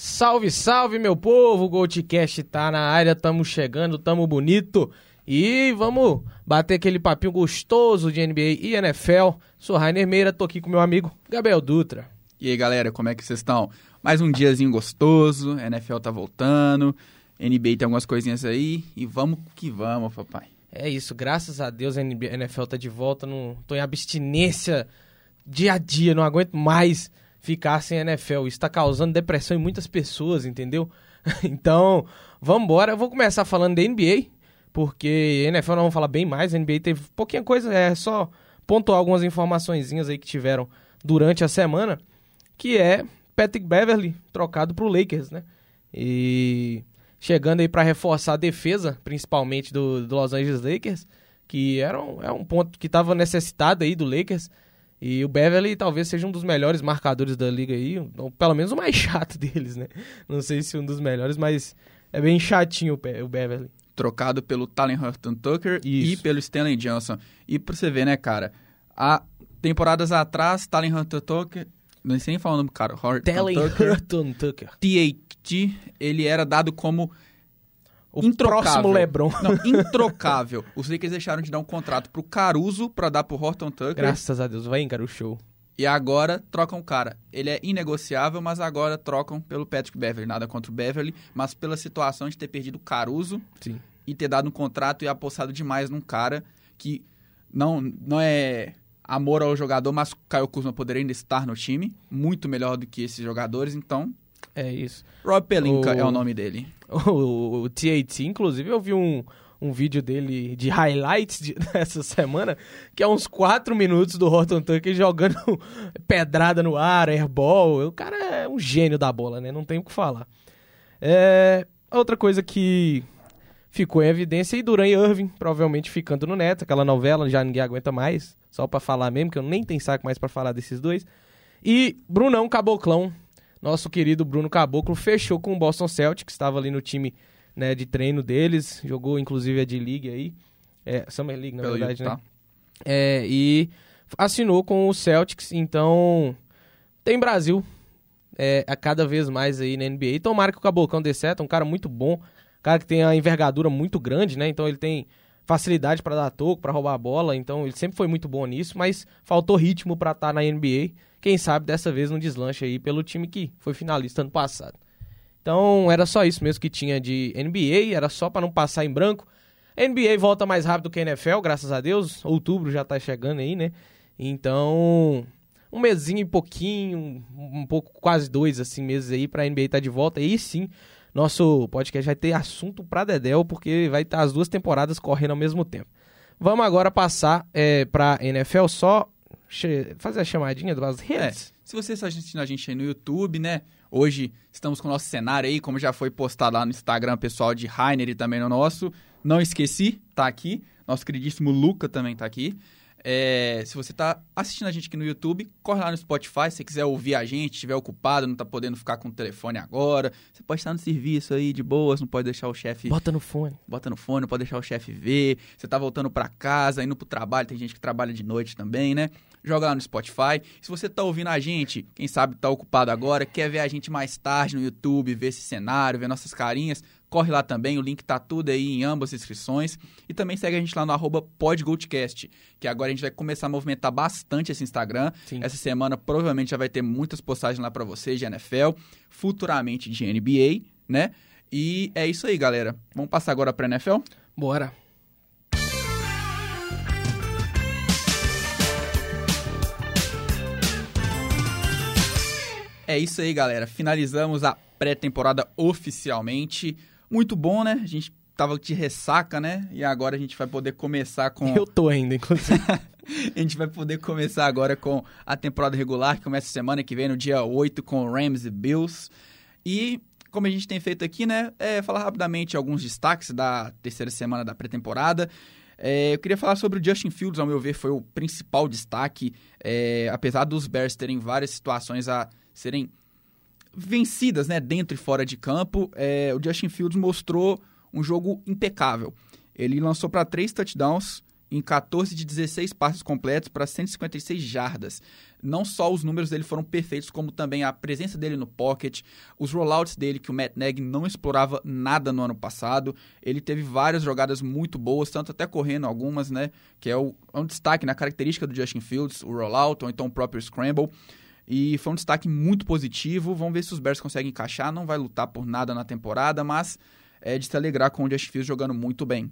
Salve, salve, meu povo! O Goldcast tá na área, tamo chegando, tamo bonito. E vamos bater aquele papinho gostoso de NBA e NFL. Sou Rainer Meira, tô aqui com meu amigo Gabriel Dutra. E aí, galera, como é que vocês estão? Mais um diazinho gostoso, NFL tá voltando, NBA tem algumas coisinhas aí e vamos que vamos, papai. É isso, graças a Deus a NFL tá de volta, não tô em abstinência dia a dia, não aguento mais ficar sem NFL. Isso tá causando depressão em muitas pessoas, entendeu? então, vamos embora. Eu vou começar falando da NBA, porque NFL não vamos falar bem mais, NBA teve pouquinha coisa, é só pontuar algumas informações aí que tiveram durante a semana, que é Patrick Beverly trocado pro Lakers, né? E chegando aí para reforçar a defesa, principalmente do, do, Los Angeles Lakers, que era um, é um ponto que estava necessitado aí do Lakers. E o Beverly talvez seja um dos melhores marcadores da liga aí, ou pelo menos o mais chato deles, né? Não sei se um dos melhores, mas é bem chatinho o Beverly. Trocado pelo Talen Horton Tucker Isso. e pelo Stanley Johnson. E pra você ver, né, cara, há temporadas atrás, Talen Horton Tucker, não sei nem falar o nome do cara, Tucker, Horton Tucker. THT, ele era dado como o introcável. próximo LeBron. Não, introcável. Os Lakers deixaram de dar um contrato pro Caruso para dar pro Horton Tucker. Graças a Deus, vai em cara o show. E agora trocam o cara. Ele é inegociável, mas agora trocam pelo Patrick Beverly. Nada contra o Beverly, mas pela situação de ter perdido o Caruso Sim. e ter dado um contrato e apostado demais num cara que não, não é amor ao jogador, mas Caio Kuzma poderia ainda estar no time. Muito melhor do que esses jogadores, então é isso. Rob Pelinka o... é o nome dele. O, o, TAT, inclusive, eu vi um, um vídeo dele de highlights de, dessa semana, que é uns 4 minutos do Horton Tucker jogando pedrada no ar, airball. O cara é um gênio da bola, né? Não tem o que falar. É, outra coisa que ficou em evidência e Duran e Irving, provavelmente ficando no neto, aquela novela, já ninguém aguenta mais, só para falar mesmo, que eu nem tenho saco mais para falar desses dois. E Brunão Caboclão nosso querido Bruno Caboclo fechou com o Boston Celtics, estava ali no time né, de treino deles, jogou inclusive a D-League aí, é, Summer League na Pelo verdade, Utah. né? É, e assinou com o Celtics, então tem Brasil é, a cada vez mais aí na NBA. Tomara que o Cabocão dê certo, é um cara muito bom, cara que tem a envergadura muito grande, né? Então ele tem facilidade para dar toco, para roubar a bola, então ele sempre foi muito bom nisso, mas faltou ritmo para estar tá na NBA quem sabe dessa vez não deslanche aí pelo time que foi finalista ano passado. Então era só isso mesmo que tinha de NBA, era só para não passar em branco. NBA volta mais rápido que a NFL, graças a Deus. Outubro já tá chegando aí, né? Então, um mesinho e pouquinho, um pouco, quase dois assim meses aí pra NBA estar tá de volta. E sim, nosso podcast vai ter assunto pra Dedel, porque vai estar tá as duas temporadas correndo ao mesmo tempo. Vamos agora passar é, pra NFL só fazer a chamadinha das redes. É, se você está assistindo a gente aí no YouTube, né? Hoje estamos com o nosso cenário aí, como já foi postado lá no Instagram pessoal de Rainer e também no nosso. Não esqueci, tá aqui. Nosso queridíssimo Luca também tá aqui. É, se você está assistindo a gente aqui no YouTube, corre lá no Spotify. Se você quiser ouvir a gente, estiver ocupado, não está podendo ficar com o telefone agora. Você pode estar no serviço aí de boas, não pode deixar o chefe. Bota no fone. Bota no fone, não pode deixar o chefe ver. Você está voltando para casa, indo para o trabalho. Tem gente que trabalha de noite também, né? Joga lá no Spotify. Se você está ouvindo a gente, quem sabe está ocupado agora, quer ver a gente mais tarde no YouTube, ver esse cenário, ver nossas carinhas, corre lá também, o link tá tudo aí em ambas as inscrições. E também segue a gente lá no arroba podgoldcast, que agora a gente vai começar a movimentar bastante esse Instagram. Sim. Essa semana provavelmente já vai ter muitas postagens lá para vocês de NFL, futuramente de NBA, né? E é isso aí, galera. Vamos passar agora pra NFL? Bora. É isso aí, galera. Finalizamos a pré-temporada oficialmente. Muito bom, né? A gente tava de ressaca, né? E agora a gente vai poder começar com. Eu tô ainda, inclusive. a gente vai poder começar agora com a temporada regular, que começa semana que vem, no dia 8, com Rams e Bills. E, como a gente tem feito aqui, né? É falar rapidamente alguns destaques da terceira semana da pré-temporada. É, eu queria falar sobre o Justin Fields, ao meu ver, foi o principal destaque. É, apesar dos Bears terem várias situações a serem vencidas, né, dentro e fora de campo, é, o Justin Fields mostrou um jogo impecável. Ele lançou para três touchdowns em 14 de 16 passes completos para 156 jardas. Não só os números dele foram perfeitos, como também a presença dele no pocket, os rollouts dele, que o Matt Nagy não explorava nada no ano passado. Ele teve várias jogadas muito boas, tanto até correndo algumas, né? Que é, o, é um destaque na característica do Justin Fields, o rollout, ou então o próprio scramble. E foi um destaque muito positivo. Vamos ver se os Bears conseguem encaixar. Não vai lutar por nada na temporada, mas é de se alegrar com o Justin Fields jogando muito bem.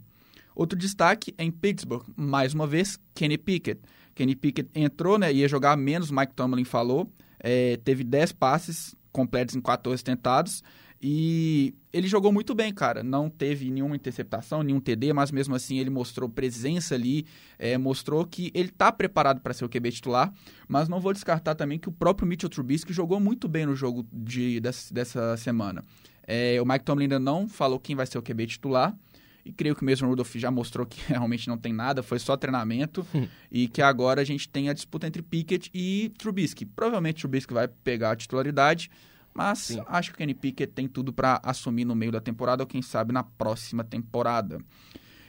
Outro destaque é em Pittsburgh, mais uma vez, Kenny Pickett. Kenny Pickett entrou, né, ia jogar menos, Mike Tomlin falou, é, teve 10 passes completos em 14 tentados, e ele jogou muito bem, cara. Não teve nenhuma interceptação, nenhum TD, mas mesmo assim ele mostrou presença ali, é, mostrou que ele está preparado para ser o QB titular. Mas não vou descartar também que o próprio Mitchell Trubisky jogou muito bem no jogo de, dessa, dessa semana. É, o Mike Tomlin ainda não falou quem vai ser o QB titular, e creio que o mesmo Rudolph já mostrou que realmente não tem nada, foi só treinamento. Hum. E que agora a gente tem a disputa entre Pickett e Trubisky. Provavelmente Trubisky vai pegar a titularidade, mas Sim. acho que o Kenny Pickett tem tudo para assumir no meio da temporada, ou quem sabe na próxima temporada.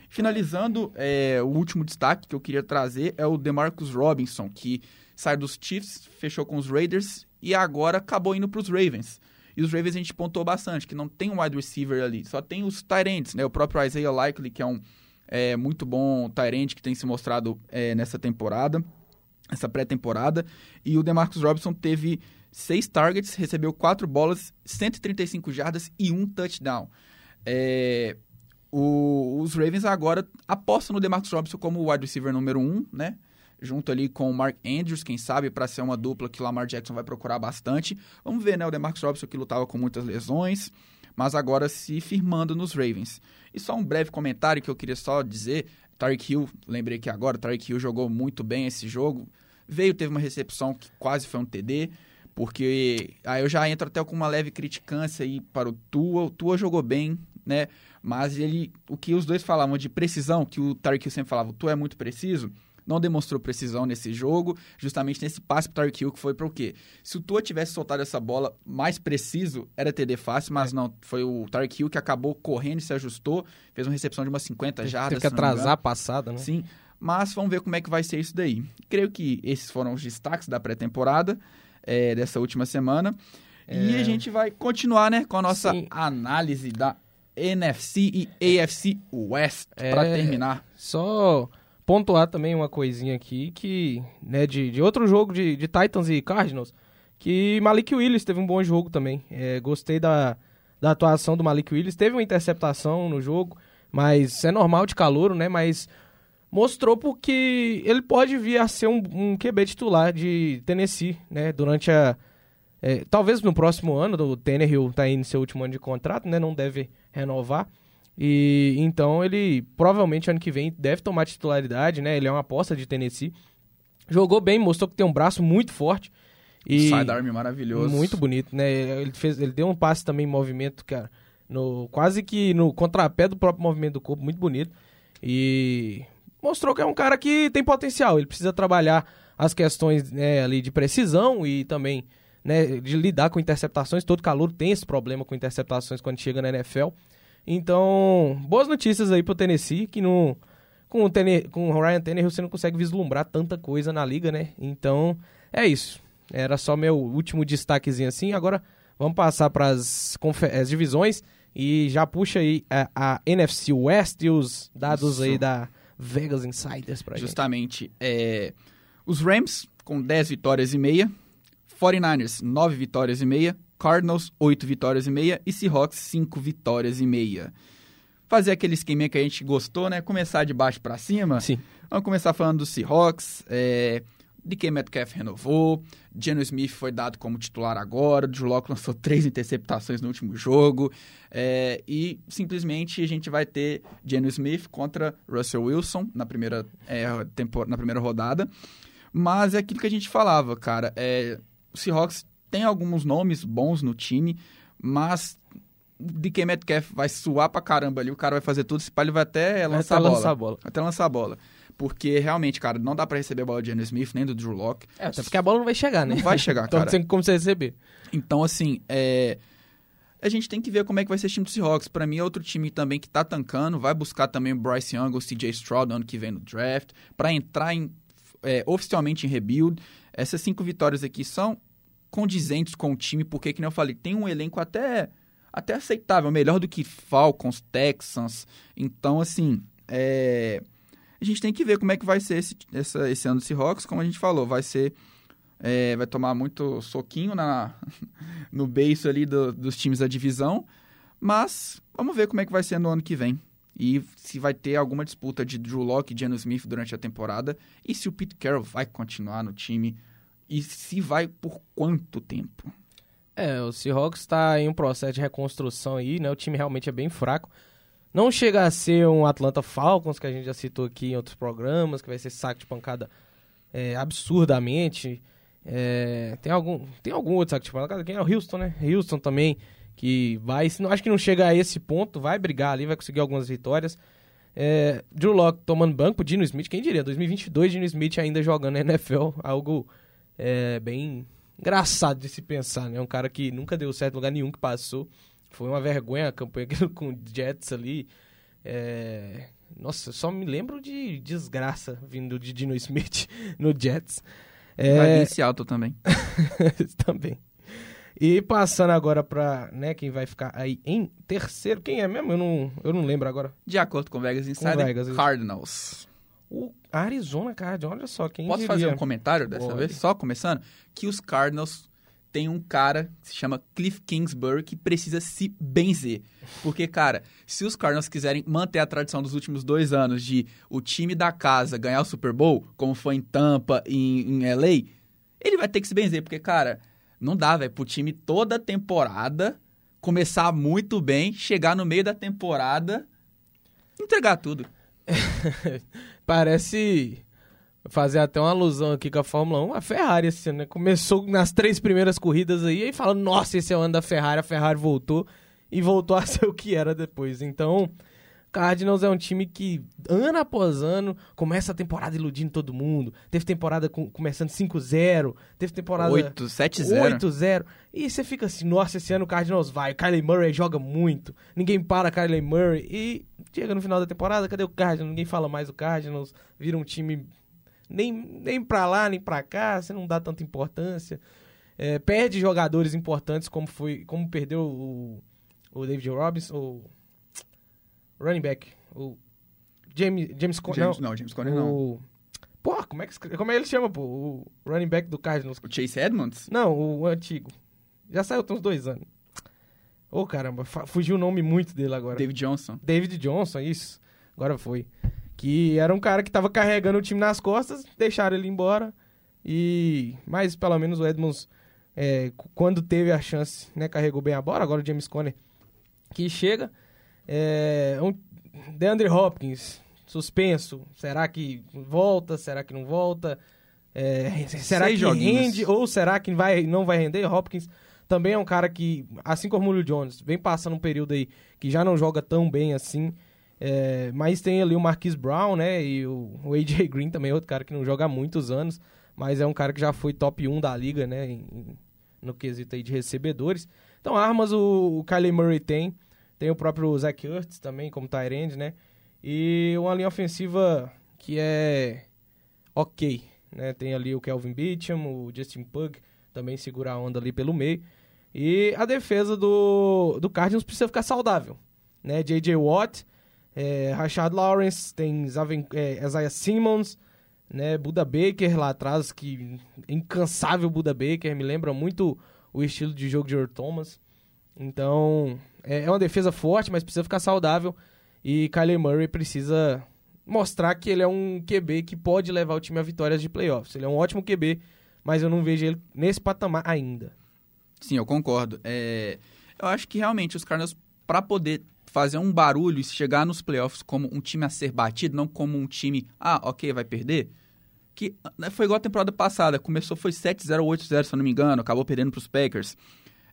Finalizando, é, o último destaque que eu queria trazer é o DeMarcus Robinson, que sai dos Chiefs, fechou com os Raiders e agora acabou indo para os Ravens. E os Ravens a gente pontou bastante, que não tem um wide receiver ali, só tem os Tyrants, né? O próprio Isaiah Likely, que é um é, muito bom Tyrant que tem se mostrado é, nessa temporada, essa pré-temporada. E o DeMarcus Robinson teve seis targets, recebeu quatro bolas, 135 jardas e um touchdown. É, o, os Ravens agora apostam no DeMarcus Robinson como wide receiver número um, né? junto ali com o Mark Andrews, quem sabe, para ser uma dupla que o Lamar Jackson vai procurar bastante. Vamos ver, né? O DeMarcus Robinson que lutava com muitas lesões, mas agora se firmando nos Ravens. E só um breve comentário que eu queria só dizer, Tarek Hill, lembrei que agora, Tarek Hill jogou muito bem esse jogo, veio, teve uma recepção que quase foi um TD, porque aí eu já entro até com uma leve criticância aí para o Tua, o Tua jogou bem, né? Mas ele, o que os dois falavam de precisão, que o Hill sempre falava, o Tua é muito preciso, não demonstrou precisão nesse jogo, justamente nesse passe pro Tyreek Hill, que foi para o quê? Se o Tua tivesse soltado essa bola mais preciso, era TD fácil, mas é. não, foi o Tyreek Hill que acabou correndo e se ajustou, fez uma recepção de umas 50 jardas. Teve que atrasar a passada, né? Sim, mas vamos ver como é que vai ser isso daí. Creio que esses foram os destaques da pré-temporada é, dessa última semana. É... E a gente vai continuar, né, com a nossa Sim. análise da NFC e AFC West é... para terminar. Só pontuar também uma coisinha aqui que, né, de, de outro jogo de, de Titans e Cardinals, que Malik Willis teve um bom jogo também. É, gostei da, da atuação do Malik Willis. Teve uma interceptação no jogo, mas é normal de calor, né? Mas mostrou porque ele pode vir a ser um, um QB titular de Tennessee, né? Durante a... É, talvez no próximo ano, o Tannehill está em seu último ano de contrato, né? Não deve renovar. E então ele provavelmente ano que vem deve tomar titularidade, né? Ele é uma aposta de Tennessee. Jogou bem, mostrou que tem um braço muito forte. E sidearm maravilhoso. Muito bonito, né? Ele fez, ele deu um passe também em movimento, cara, no quase que no contrapé do próprio movimento do corpo, muito bonito. E mostrou que é um cara que tem potencial. Ele precisa trabalhar as questões né, ali de precisão e também né, de lidar com interceptações. Todo calor tem esse problema com interceptações quando chega na NFL. Então, boas notícias aí pro Tennessee, que com, o com o Ryan Tannehill você não consegue vislumbrar tanta coisa na liga, né? Então, é isso. Era só meu último destaquezinho assim. Agora, vamos passar para as divisões e já puxa aí a, a, NFC West e os dados isso. aí da Vegas Insiders pra Justamente, gente. É, os Rams com 10 vitórias e meia, 49ers 9 vitórias e meia, Cardinals, 8 vitórias e meia. E Seahawks, 5 vitórias e meia. Fazer aquele esqueminha que a gente gostou, né? Começar de baixo para cima. Sim. Vamos começar falando do Seahawks. É... DK Metcalf renovou, Geno Smith foi dado como titular agora, o Drew Locke lançou três interceptações no último jogo, é, e simplesmente a gente vai ter Geno Smith contra Russell Wilson na primeira, é, tempo, na primeira rodada, mas é aquilo que a gente falava, cara, é, o Seahawks tem alguns nomes bons no time, mas de quem Metcalf vai suar pra caramba ali, o cara vai fazer tudo, esse ele vai até lançar, vai a, bola, lançar a bola. Até lançar a bola. Porque realmente, cara, não dá para receber a bola de Andrew Smith, nem do Drew Locke. É, até porque a bola não vai chegar, né? Não vai chegar, então cara. Então não tem como você receber. Então, assim, é... a gente tem que ver como é que vai ser esse time do Seahawks. Para mim é outro time também que tá tancando, vai buscar também o Bryce Young ou o CJ Stroud ano que vem no draft, para entrar em, é, oficialmente em rebuild. Essas cinco vitórias aqui são condizentes com o time, porque, como eu falei, tem um elenco até, até aceitável, melhor do que Falcons, Texans. Então, assim, é, a gente tem que ver como é que vai ser esse, essa, esse ano do Seahawks, como a gente falou, vai ser é, vai tomar muito soquinho na, no beiço ali do, dos times da divisão. Mas vamos ver como é que vai ser no ano que vem. E se vai ter alguma disputa de Drew Locke e Geno Smith durante a temporada. E se o Pete Carroll vai continuar no time. E se vai por quanto tempo. É, o Seahawks está em um processo de reconstrução aí, né? O time realmente é bem fraco. Não chega a ser um Atlanta Falcons, que a gente já citou aqui em outros programas, que vai ser saco de pancada é, absurdamente. É, tem algum tem algum outro saco de pancada? Quem é o Houston, né? Houston também, que vai, acho que não chega a esse ponto, vai brigar ali, vai conseguir algumas vitórias. É, Drew Locke tomando banco Dino Smith, quem diria? 2022, Dino Smith ainda jogando na NFL, algo é, bem engraçado de se pensar, né? Um cara que nunca deu certo em lugar nenhum que passou. Foi uma vergonha a campanha com o Jets ali. É... Nossa, só me lembro de desgraça vindo de Dino Smith no Jets. É... Vai alto também. também. E passando agora para né, quem vai ficar aí em terceiro. Quem é mesmo? Eu não, eu não lembro agora. De acordo com o Vegas Insider, com Vegas, Cardinals. O Arizona Cardinals, olha só, quem Posso diria? fazer um comentário dessa Pode. vez? Só começando? Que os Cardinals tem um cara que se chama Cliff Kingsbury que precisa se benzer. Porque, cara, se os Cardinals quiserem manter a tradição dos últimos dois anos de o time da casa ganhar o Super Bowl, como foi em Tampa e em, em LA, ele vai ter que se benzer. Porque, cara, não dá, velho, pro time toda temporada começar muito bem, chegar no meio da temporada, entregar tudo. Parece fazer até uma alusão aqui com a Fórmula 1, a Ferrari esse ano, né? Começou nas três primeiras corridas aí e fala, nossa, esse é o ano da Ferrari, a Ferrari voltou e voltou a ser o que era depois. Então, Cardinals é um time que, ano após ano, começa a temporada iludindo todo mundo. Teve temporada com, começando 5-0, teve temporada 8-7-0. 8-0. E você fica assim, nossa, esse ano o Cardinals vai. O Kylie Murray joga muito. Ninguém para Kylie Murray. E chega no final da temporada, cadê o Cardinals? Ninguém fala mais do Cardinals. Vira um time nem, nem pra lá, nem pra cá, você não dá tanta importância. É, perde jogadores importantes, como foi como perdeu o, o David Robinson, o running back, o James, James Conner. James, não, James Conner não. Pô, como é, que, como é que ele chama, pô? O running back do Cardinals. O Chase Edmonds? Não, o antigo. Já saiu tem uns dois anos. Ô, oh, caramba, fugiu o nome muito dele agora. David Johnson. David Johnson, isso. Agora foi. Que era um cara que tava carregando o time nas costas, deixaram ele embora. E mas pelo menos o Edmonds, é, quando teve a chance, né, carregou bem a bola. Agora o James Conner que chega. É, um, DeAndre Hopkins, suspenso. Será que volta? Será que não volta? É, será que joguinhos. rende? Ou será que vai, não vai render? Hopkins também é um cara que, assim como o Julio Jones, vem passando um período aí que já não joga tão bem assim. É, mas tem ali o Marquis Brown, né? E o, o AJ Green também, outro cara que não joga há muitos anos, mas é um cara que já foi top 1 da liga, né? Em, no quesito aí de recebedores. Então, armas o, o Murray tem. Tem o próprio Zach Ertz também, como tight né? E uma linha ofensiva que é ok, né? Tem ali o Kelvin Beacham, o Justin Pug, também segura a onda ali pelo meio. E a defesa do, do Cardinals precisa ficar saudável, né? J.J. Watt é, Rashad Lawrence, tem Zaven, é, Isaiah Simmons, né, Buda Baker lá atrás, que incansável Buda Baker, me lembra muito o estilo de jogo de Earl Thomas. Então, é, é uma defesa forte, mas precisa ficar saudável. E Kyler Murray precisa mostrar que ele é um QB que pode levar o time a vitórias de playoffs. Ele é um ótimo QB, mas eu não vejo ele nesse patamar ainda. Sim, eu concordo. É, eu acho que realmente os Cardinals, para poder fazer um barulho e chegar nos playoffs como um time a ser batido, não como um time, ah, ok, vai perder. Que né, foi igual a temporada passada, começou foi 7-0 ou 8-0, se eu não me engano, acabou perdendo para os Packers.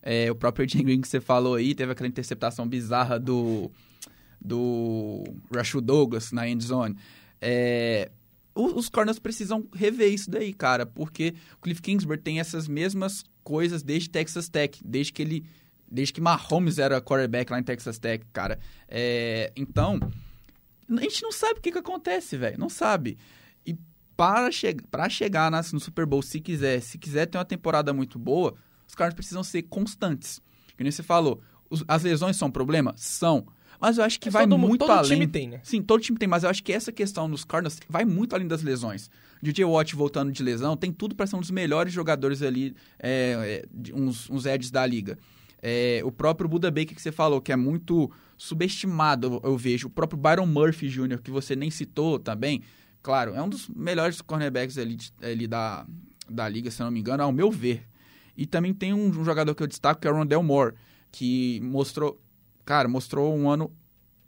É, o próprio Jim Green que você falou aí, teve aquela interceptação bizarra do, do Rashul Douglas na end zone. É, os Cardinals precisam rever isso daí, cara, porque o Cliff Kingsbury tem essas mesmas coisas desde Texas Tech, desde que ele desde que Mahomes era quarterback lá em Texas Tech, cara. É, então, a gente não sabe o que, que acontece, velho. Não sabe. E para, che para chegar na, no Super Bowl, se quiser, se quiser ter uma temporada muito boa, os caras precisam ser constantes. Que nem você falou, os, as lesões são um problema? São. Mas eu acho que Mas vai todo, muito todo além. time tem, né? Sim, todo time tem, mas eu acho que essa questão nos Cardinals vai muito além das lesões. DJ Watt voltando de lesão, tem tudo para ser um dos melhores jogadores ali, é, é, uns, uns edges da liga. É, o próprio Buda Baker que você falou, que é muito subestimado, eu, vejo. O próprio Byron Murphy Jr., que você nem citou também. Claro, é um dos melhores cornerbacks ali, ali da, da liga, se não me engano, ao meu ver. E também tem um, um jogador que eu destaco, que é o Rondell Moore, que mostrou, cara, mostrou um ano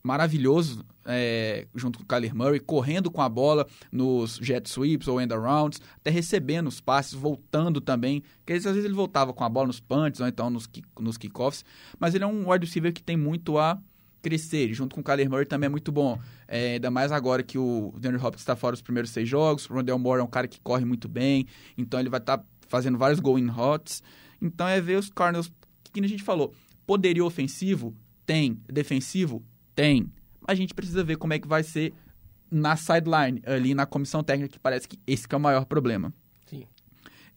maravilhoso é, junto com o Kyler Murray, correndo com a bola nos jet sweeps ou end arounds, até recebendo os passes, voltando também. Porque às vezes ele voltava com a bola nos punts ou então nos, nos kickoffs. Mas ele é um wide receiver que tem muito a crescer. Junto com o Kyler Murray também é muito bom. É, ainda mais agora que o DeAndre Hopkins está fora dos primeiros seis jogos. O Rondell Moore é um cara que corre muito bem. Então ele vai estar fazendo vários going hots. Então é ver os Cardinals, que a gente falou, poderio ofensivo? Tem. Defensivo? Tem. A gente precisa ver como é que vai ser na sideline, ali na comissão técnica, que parece que esse que é o maior problema. Sim.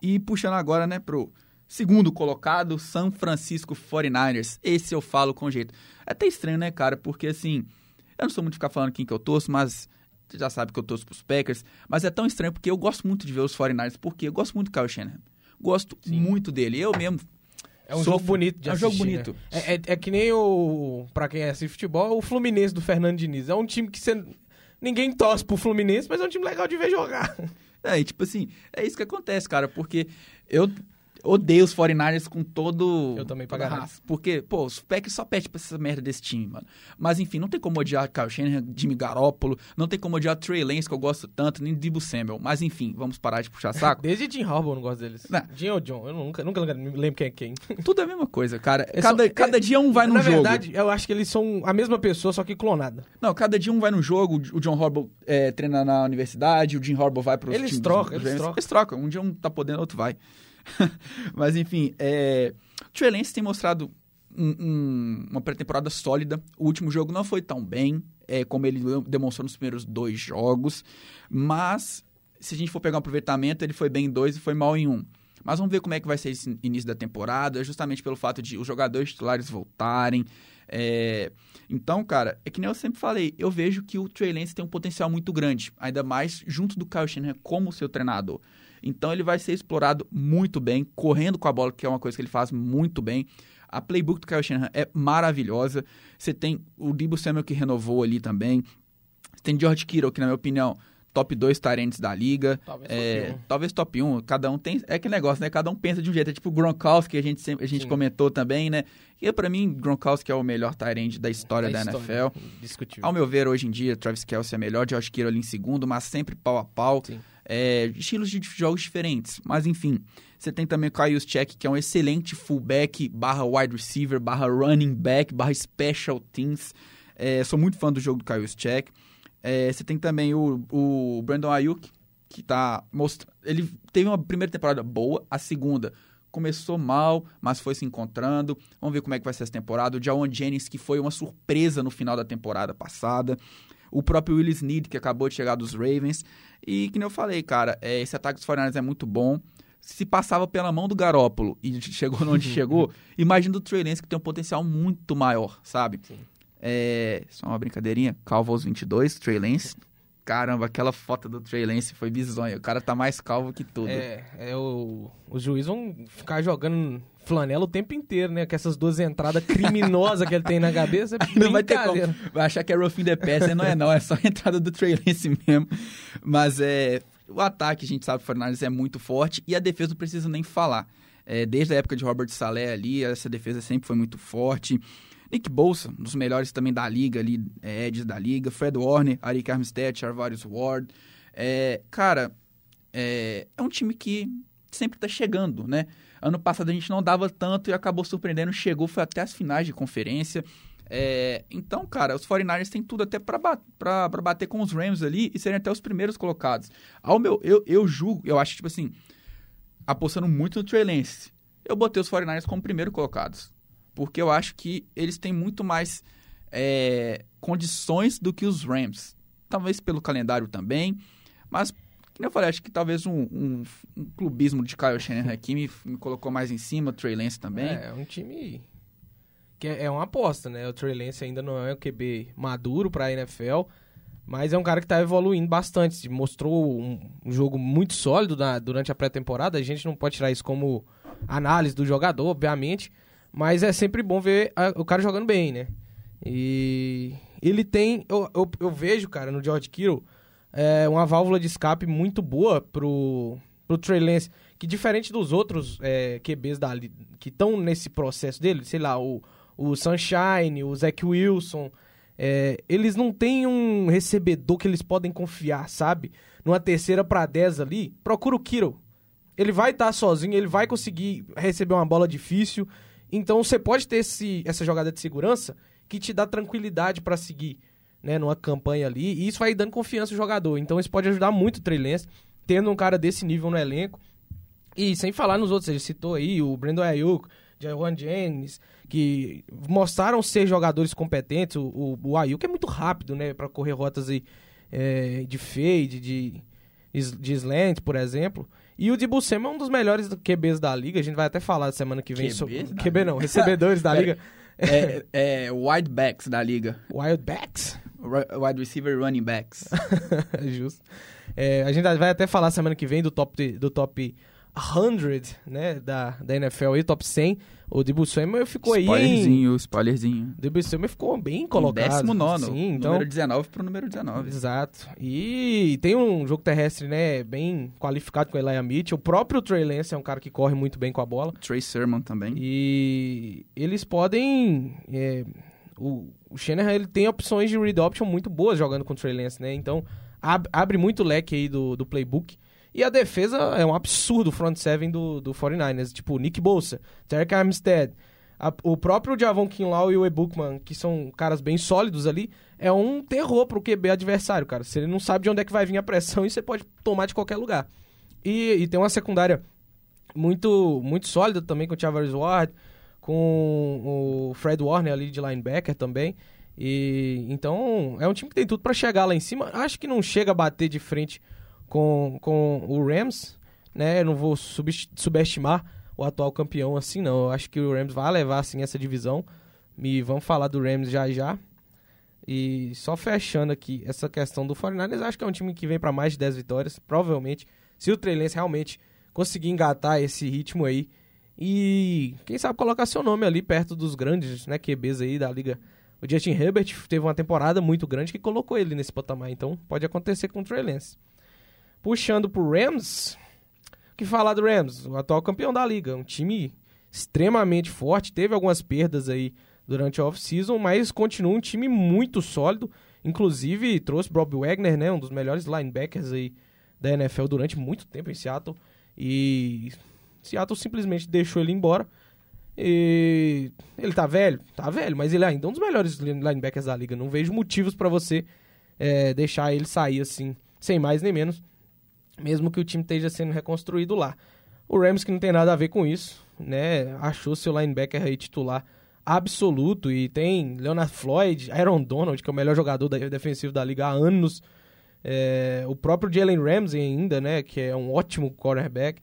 E puxando agora, né, pro segundo colocado, San Francisco 49ers. Esse eu falo com jeito. É até estranho, né, cara? Porque assim, eu não sou muito de ficar falando quem que eu torço, mas você já sabe que eu torço pros Packers. Mas é tão estranho porque eu gosto muito de ver os 49ers, porque eu gosto muito do Kyle Shanahan. Gosto muito dele. Eu mesmo É um Sofro. jogo bonito de É um jogo assistir, bonito. né? É, é- é que nem o. Pra quem assiste futebol, o Fluminense do Fernando Diniz. É um time que você. Ninguém torce pro Fluminense, mas é um time legal de ver jogar. É, e tipo assim, é isso que acontece, cara, porque eu odeio os 49ers com todo... Eu também, toda raça. Porque, pô, os Packers só pedem pra essa merda desse time, mano. Mas enfim, não tem como odiar Kyle Shanahan, Jimmy Garoppolo, não tem como odiar Trey Lance, que eu gosto tanto, nem Debo Samuel. Mas enfim, vamos parar de puxar saco. Desde Jim Harbaugh eu não gosto deles. Não. Jim ou John, eu nunca, nunca lembro quem é quem. Tudo é a mesma coisa, cara. É cada, só- cada é- dia um vai num Na jogo. verdade, eu acho que eles são a mesma pessoa, só que clonada. Não, cada dia um vai num jogo, o John Harbaugh é, treina na universidade, o Jim Harbaugh vai para os Eles trocam, eles trocam. Eles trocam, um dia um tá podendo, outro vai. Mas enfim, é... o Trey Lance tem mostrado um- um- uma pré-temporada sólida. O último jogo não foi tão bem é, como ele demonstrou nos primeiros dois jogos, mas se a gente for pegar um aproveitamento, ele foi bem em dois e foi mal em um. Mas vamos ver como é que vai ser esse início da temporada, justamente pelo fato de os jogadores titulares voltarem. É, Então, cara, é que nem eu sempre falei, eu vejo que o Trey Lance tem um potencial muito grande, ainda mais junto do Kyle Shanahan como seu treinador. Então ele vai ser explorado muito bem, correndo com a bola, que é uma coisa que ele faz muito bem. A playbook do Kyle Shanahan é maravilhosa. Você tem o Debo Samuel que renovou ali também. Você tem George Kittle, que na minha opinião, top 2 tarentes da liga. Talvez É, top um. talvez top 1. Cada um tem. É aquele negócio, né? Cada um pensa de um jeito. É tipo o Gronkowski, que a gente, sempre, a gente Sim. comentou também, né? E pra mim, Gronkowski é o melhor tarente da história da, NFL. Discutível. Ao meu ver, hoje em dia, Travis Kelce é melhor, Josh Kittle ali em segundo, mas sempre pau a pau. Sim. É, estilos de jogos diferentes. Mas enfim, você tem também o Kyle Check, que é um excelente fullback, barra wide receiver, barra running back, barra special teams. É, sou muito fã do jogo do Kyle Check. É, você tem também o, o Brandon Ayuk, que tá mostrando. Ele teve uma primeira temporada boa, a segunda começou mal, mas foi se encontrando. Vamos ver como é que vai ser essa temporada. O Jawan Jennings, que foi uma surpresa no final da temporada passada. O próprio Will Snead, que acabou de chegar dos Ravens. E que nem eu falei, cara, é, esse ataque dos 49ers é muito bom. Se passava pela mão do Garópolo e chegou onde chegou, imagina do Trey Lance, que tem um potencial muito maior, sabe? Sim. É, só uma brincadeirinha, calvo aos 22, Trey Lance. Caramba, aquela foto do Trey Lance foi bizonha. O cara tá mais calvo que tudo. É, é o, os juízes vão ficar jogando flanela o tempo inteiro, né? Com essas duas entradas criminosas que ele tem na cabeça. É Não vai ter como. Vai achar que é roughing the pass, não é não, é só a entrada do Trey Lance mesmo. Mas é, o ataque, a gente sabe, o Fernandes é muito forte e a defesa não precisa nem falar. É, desde a época de Robert Saleh ali, essa defesa sempre foi muito forte. Nick Bolsa, um dos melhores também da liga ali, é, Eds da liga. Fred Warner, Arik Armstead, Charvarius Ward. É, cara, é, é um time que sempre tá chegando, né? Ano passado a gente não dava tanto e acabou surpreendendo, chegou, foi até as finais de conferência. É, então, cara, os 49ers têm tudo até pra bater com os Rams ali e serem até os primeiros colocados. Ao meu, eu, eu julgo, eu acho, tipo assim, apostando muito no Trey Lance, eu botei os 49ers como primeiro colocados. porque eu acho que eles têm muito mais é, condições do que os Rams. Talvez pelo calendário também, mas como eu falei, acho que talvez um, um, um clubismo de Kyle Shanahan aqui me, me, colocou mais em cima, o Trey Lance também. É, um time que é, é uma aposta, né? O Trey Lance ainda não é um QB maduro para a NFL, mas é um cara que está evoluindo bastante. Mostrou um, um jogo muito sólido na, durante a pré-temporada. A gente não pode tirar isso como análise do jogador, obviamente, mas é sempre bom ver a, o cara jogando bem, né? E ele tem. Eu, eu, eu vejo, cara, no George Kittle, é, uma válvula de escape muito boa pro, pro Trey Lance, que diferente dos outros é, QBs da, que estão nesse processo dele, sei lá, o, o Sunshine, o Zach Wilson, é, eles não têm um recebedor que eles podem confiar, sabe? Numa terceira para 10 ali, procura o Kittle. Ele vai estar tá sozinho, ele vai conseguir receber uma bola difícil. Então você pode ter esse, essa jogada de segurança que te dá tranquilidade para seguir, né, numa campanha ali, e isso vai dando confiança ao jogador. Então isso pode ajudar muito o Trey Lance, tendo um cara desse nível no elenco. E sem falar nos outros, ele citou aí o Brandon Ayuk, Jawan Jennings, que mostraram ser jogadores competentes. O, o, o Ayuk é muito rápido, né, para correr rotas aí, é, de fade, de, de slant, por exemplo. E o Dibu Samuel é um dos melhores QBs da liga. A gente vai até falar semana que vem QBs sobre. QB não, recebedores da liga. É, é wide backs da liga. Wild backs? Wide receiver running backs. Justo. É, a gente vai até falar semana que vem do top, do top 100, né, da, da NFL aí, top 100. O Debo Samuel ficou aí Spoilerzinho, spoilerzinho. O Debo Samuel ficou bem colocado. 19 Sim, então... Número 19 pro número 19. Exato. E tem um jogo terrestre, né, bem qualificado com o Elijah Mitchell. O próprio Trey Lance é um cara que corre muito bem com a bola. Trey Sermon também. E eles podem... É, o, o Shanahan, ele tem opções de read option muito boas jogando com o Trey Lance, né? Então, ab, abre muito leque aí do, do playbook. E a defesa é um absurdo, front seven do, do 49ers. Tipo, Nick Bolsa, Terry Armstead, a, o próprio Javon Kinlaw e o Ebukman, que são caras bem sólidos ali, é um terror pro QB adversário, cara. Se ele não sabe de onde é que vai vir a pressão, e você pode tomar de qualquer lugar. E, e tem uma secundária muito muito sólida também com o Chavez Ward, com o Fred Warner ali de linebacker também. E então é um time que tem tudo para chegar lá em cima. Acho que não chega a bater de frente com, com o Rams, né? Eu não vou subestimar o atual campeão assim, não. Eu acho que o Rams vai levar assim essa divisão. E vamos falar do Rams já já. E só fechando aqui essa questão do 49ers, acho que é um time que vem para mais de 10 vitórias, provavelmente. Se o Trey Lance realmente conseguir engatar esse ritmo aí e quem sabe colocar seu nome ali perto dos grandes, né, QBs aí da liga. O Justin Herbert teve uma temporada muito grande que colocou ele nesse patamar, então pode acontecer com o Trey Lance. Puxando pro Rams, o que falar do Rams? O atual campeão da liga, um time extremamente forte, teve algumas perdas aí durante a off-season, mas continua um time muito sólido. Inclusive, trouxe Bob Wagner, né, um dos melhores linebackers aí da NFL durante muito tempo em Seattle. E Seattle simplesmente deixou ele embora. E ele tá velho? Tá velho, mas ele é ainda um dos melhores linebackers da liga. Não vejo motivos para você é, deixar ele sair assim, sem mais nem menos mesmo que o time esteja sendo reconstruído lá. O Rams, que não tem nada a ver com isso, né? Achou seu linebacker aí titular absoluto e tem Leonard Floyd, Aaron Donald, que é o melhor jogador defensivo da liga há anos. É, o próprio Jalen Ramsey ainda, né? Que é um ótimo quarterback.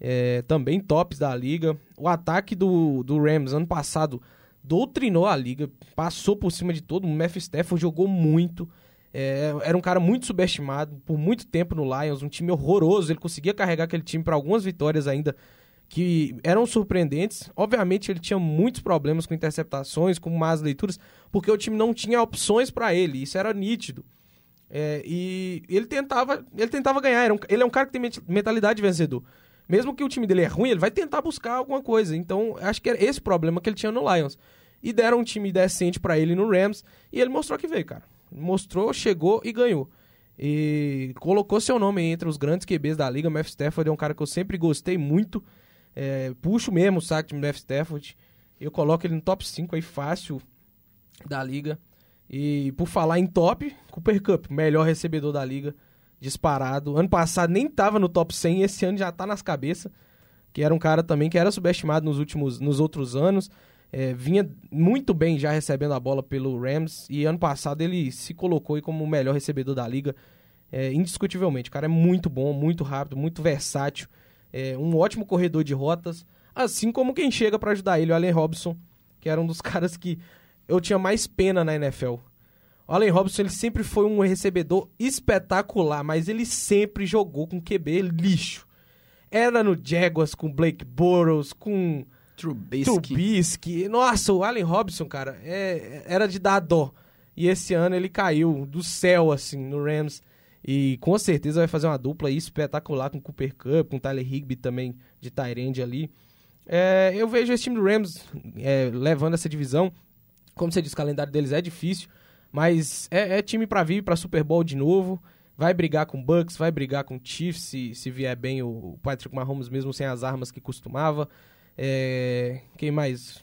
É, também tops da liga. O ataque do, do Rams ano passado doutrinou a liga, passou por cima de todo. O Matthew Stafford jogou muito. É, era um cara muito subestimado por muito tempo no Lions, um time horroroso. Ele conseguia carregar aquele time para algumas vitórias ainda que eram surpreendentes. Obviamente, ele tinha muitos problemas com interceptações, com más leituras, porque o time não tinha opções para ele. Isso era nítido. É, e ele tentava, ele tentava ganhar. Um, ele é um cara que tem mentalidade de vencedor. Mesmo que o time dele é ruim, ele vai tentar buscar alguma coisa. Então, acho que era esse problema que ele tinha no Lions. E deram um time decente para ele no Rams, e ele mostrou que veio, cara mostrou, chegou e ganhou. E colocou seu nome entre os grandes QBs da liga. Matthew Stafford é um cara que eu sempre gostei muito. É, puxo mesmo o saco de Matthew Stafford. Eu coloco ele no top 5 aí fácil da liga. E por falar em top, Cooper Cup, melhor recebedor da liga, disparado. Ano passado nem tava no top 100, esse ano já tá nas cabeças. Que era um cara também que era subestimado nos últimos, nos outros anos. é, vinha muito bem já recebendo a bola pelo Rams e ano passado ele se colocou como o melhor recebedor da liga, é, indiscutivelmente. O cara é muito bom, muito rápido, muito versátil, é, um ótimo corredor de rotas, assim como quem chega para ajudar ele, o Allen Robson, que era um dos caras que eu tinha mais pena na NFL. O Allen Robson ele sempre foi um recebedor espetacular, mas ele sempre jogou com QB lixo. Era no Jaguars com Blake Bortles, com Trubisky. Trubisky. Nossa, o Allen Robson, cara, é, era de dar dó. E esse ano ele caiu do céu, assim, no Rams. E com certeza vai fazer uma dupla espetacular com Cooper Cup, com Tyler Higby também de Tyrande ali. É, eu vejo esse time do Rams é, levando essa divisão. Como você disse, o calendário deles é difícil, mas é, é time para vir para Super Bowl de novo. Vai brigar com Bucks, vai brigar com Chiefs se, se vier bem o Patrick Mahomes mesmo sem as armas que costumava. É, quem mais?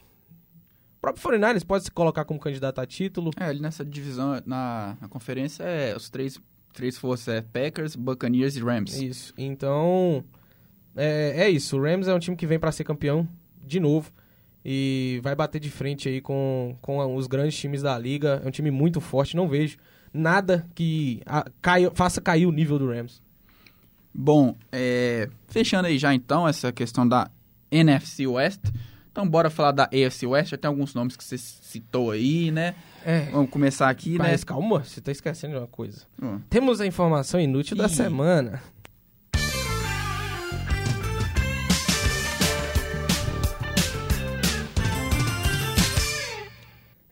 O próprio 49ers pode se colocar como candidato a título. É, ali nessa divisão, na, na conferência, é os três, três forças, é Packers, Buccaneers e Rams. Isso. Então, é, é isso. O Rams é um time que vem para ser campeão de novo e vai bater de frente aí com, com os grandes times da liga. É um time muito forte, não vejo nada que a, caia, faça cair o nível do Rams. Bom, é, fechando aí já então essa questão da NFC West. Então bora falar da AFC West, já tem alguns nomes que você citou aí, né? É. Vamos começar aqui, Mas né? calma, você tá esquecendo de uma coisa. Hum. Temos a informação inútil da Ih. semana.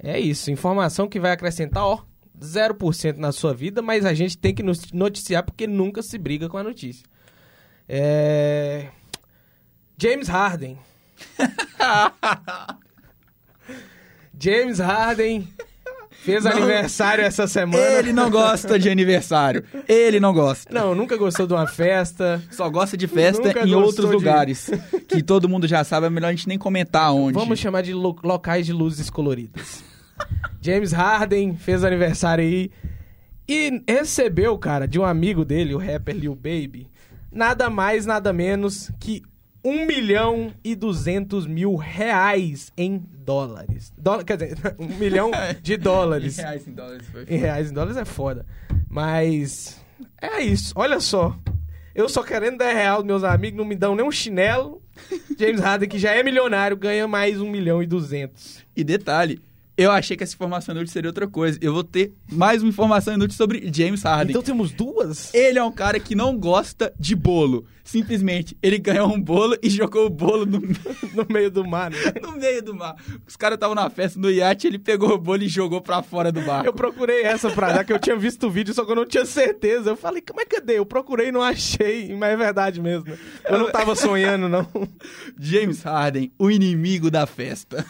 É isso, informação que vai acrescentar, ó, 0% na sua vida, mas a gente tem que nos noticiar porque nunca se briga com a notícia. É... James Harden. James Harden fez aniversário essa semana. Ele não gosta de aniversário. Ele não gosta. Não, nunca gostou de uma festa. Só gosta de festa Nunca em outros de- lugares. Que todo mundo já sabe, é melhor a gente nem comentar onde. Vamos chamar de lo- locais de luzes coloridas. James Harden fez aniversário aí e recebeu, cara, de um amigo dele, o rapper Lil Baby, nada mais, nada menos que 1 milhão e 200 mil reais em dólares. Dó- quer dizer, 1 milhão de dólares. Em reais, em dólares, foi. Em reais, em dólares é foda. Mas é isso, olha só. Eu só querendo 10 reais, meus amigos não me dão nem um chinelo. James Harden, que já é milionário, ganha mais 1 milhão e 200. E detalhe, eu achei que essa informação inútil seria outra coisa. Eu vou ter mais uma informação inútil sobre James Harden. Então temos duas? Ele é um cara que não gosta de bolo. Simplesmente, ele ganhou um bolo e jogou o bolo no, no meio do mar. né? no meio do mar. Os caras estavam na festa no iate, ele pegou o bolo e jogou pra fora do barco. Eu procurei essa pra dar, que eu tinha visto o vídeo, só que eu não tinha certeza. Eu falei, como é que cadê? Eu procurei e não achei, mas é verdade mesmo. Eu não tava sonhando, não. James Harden, o inimigo da festa.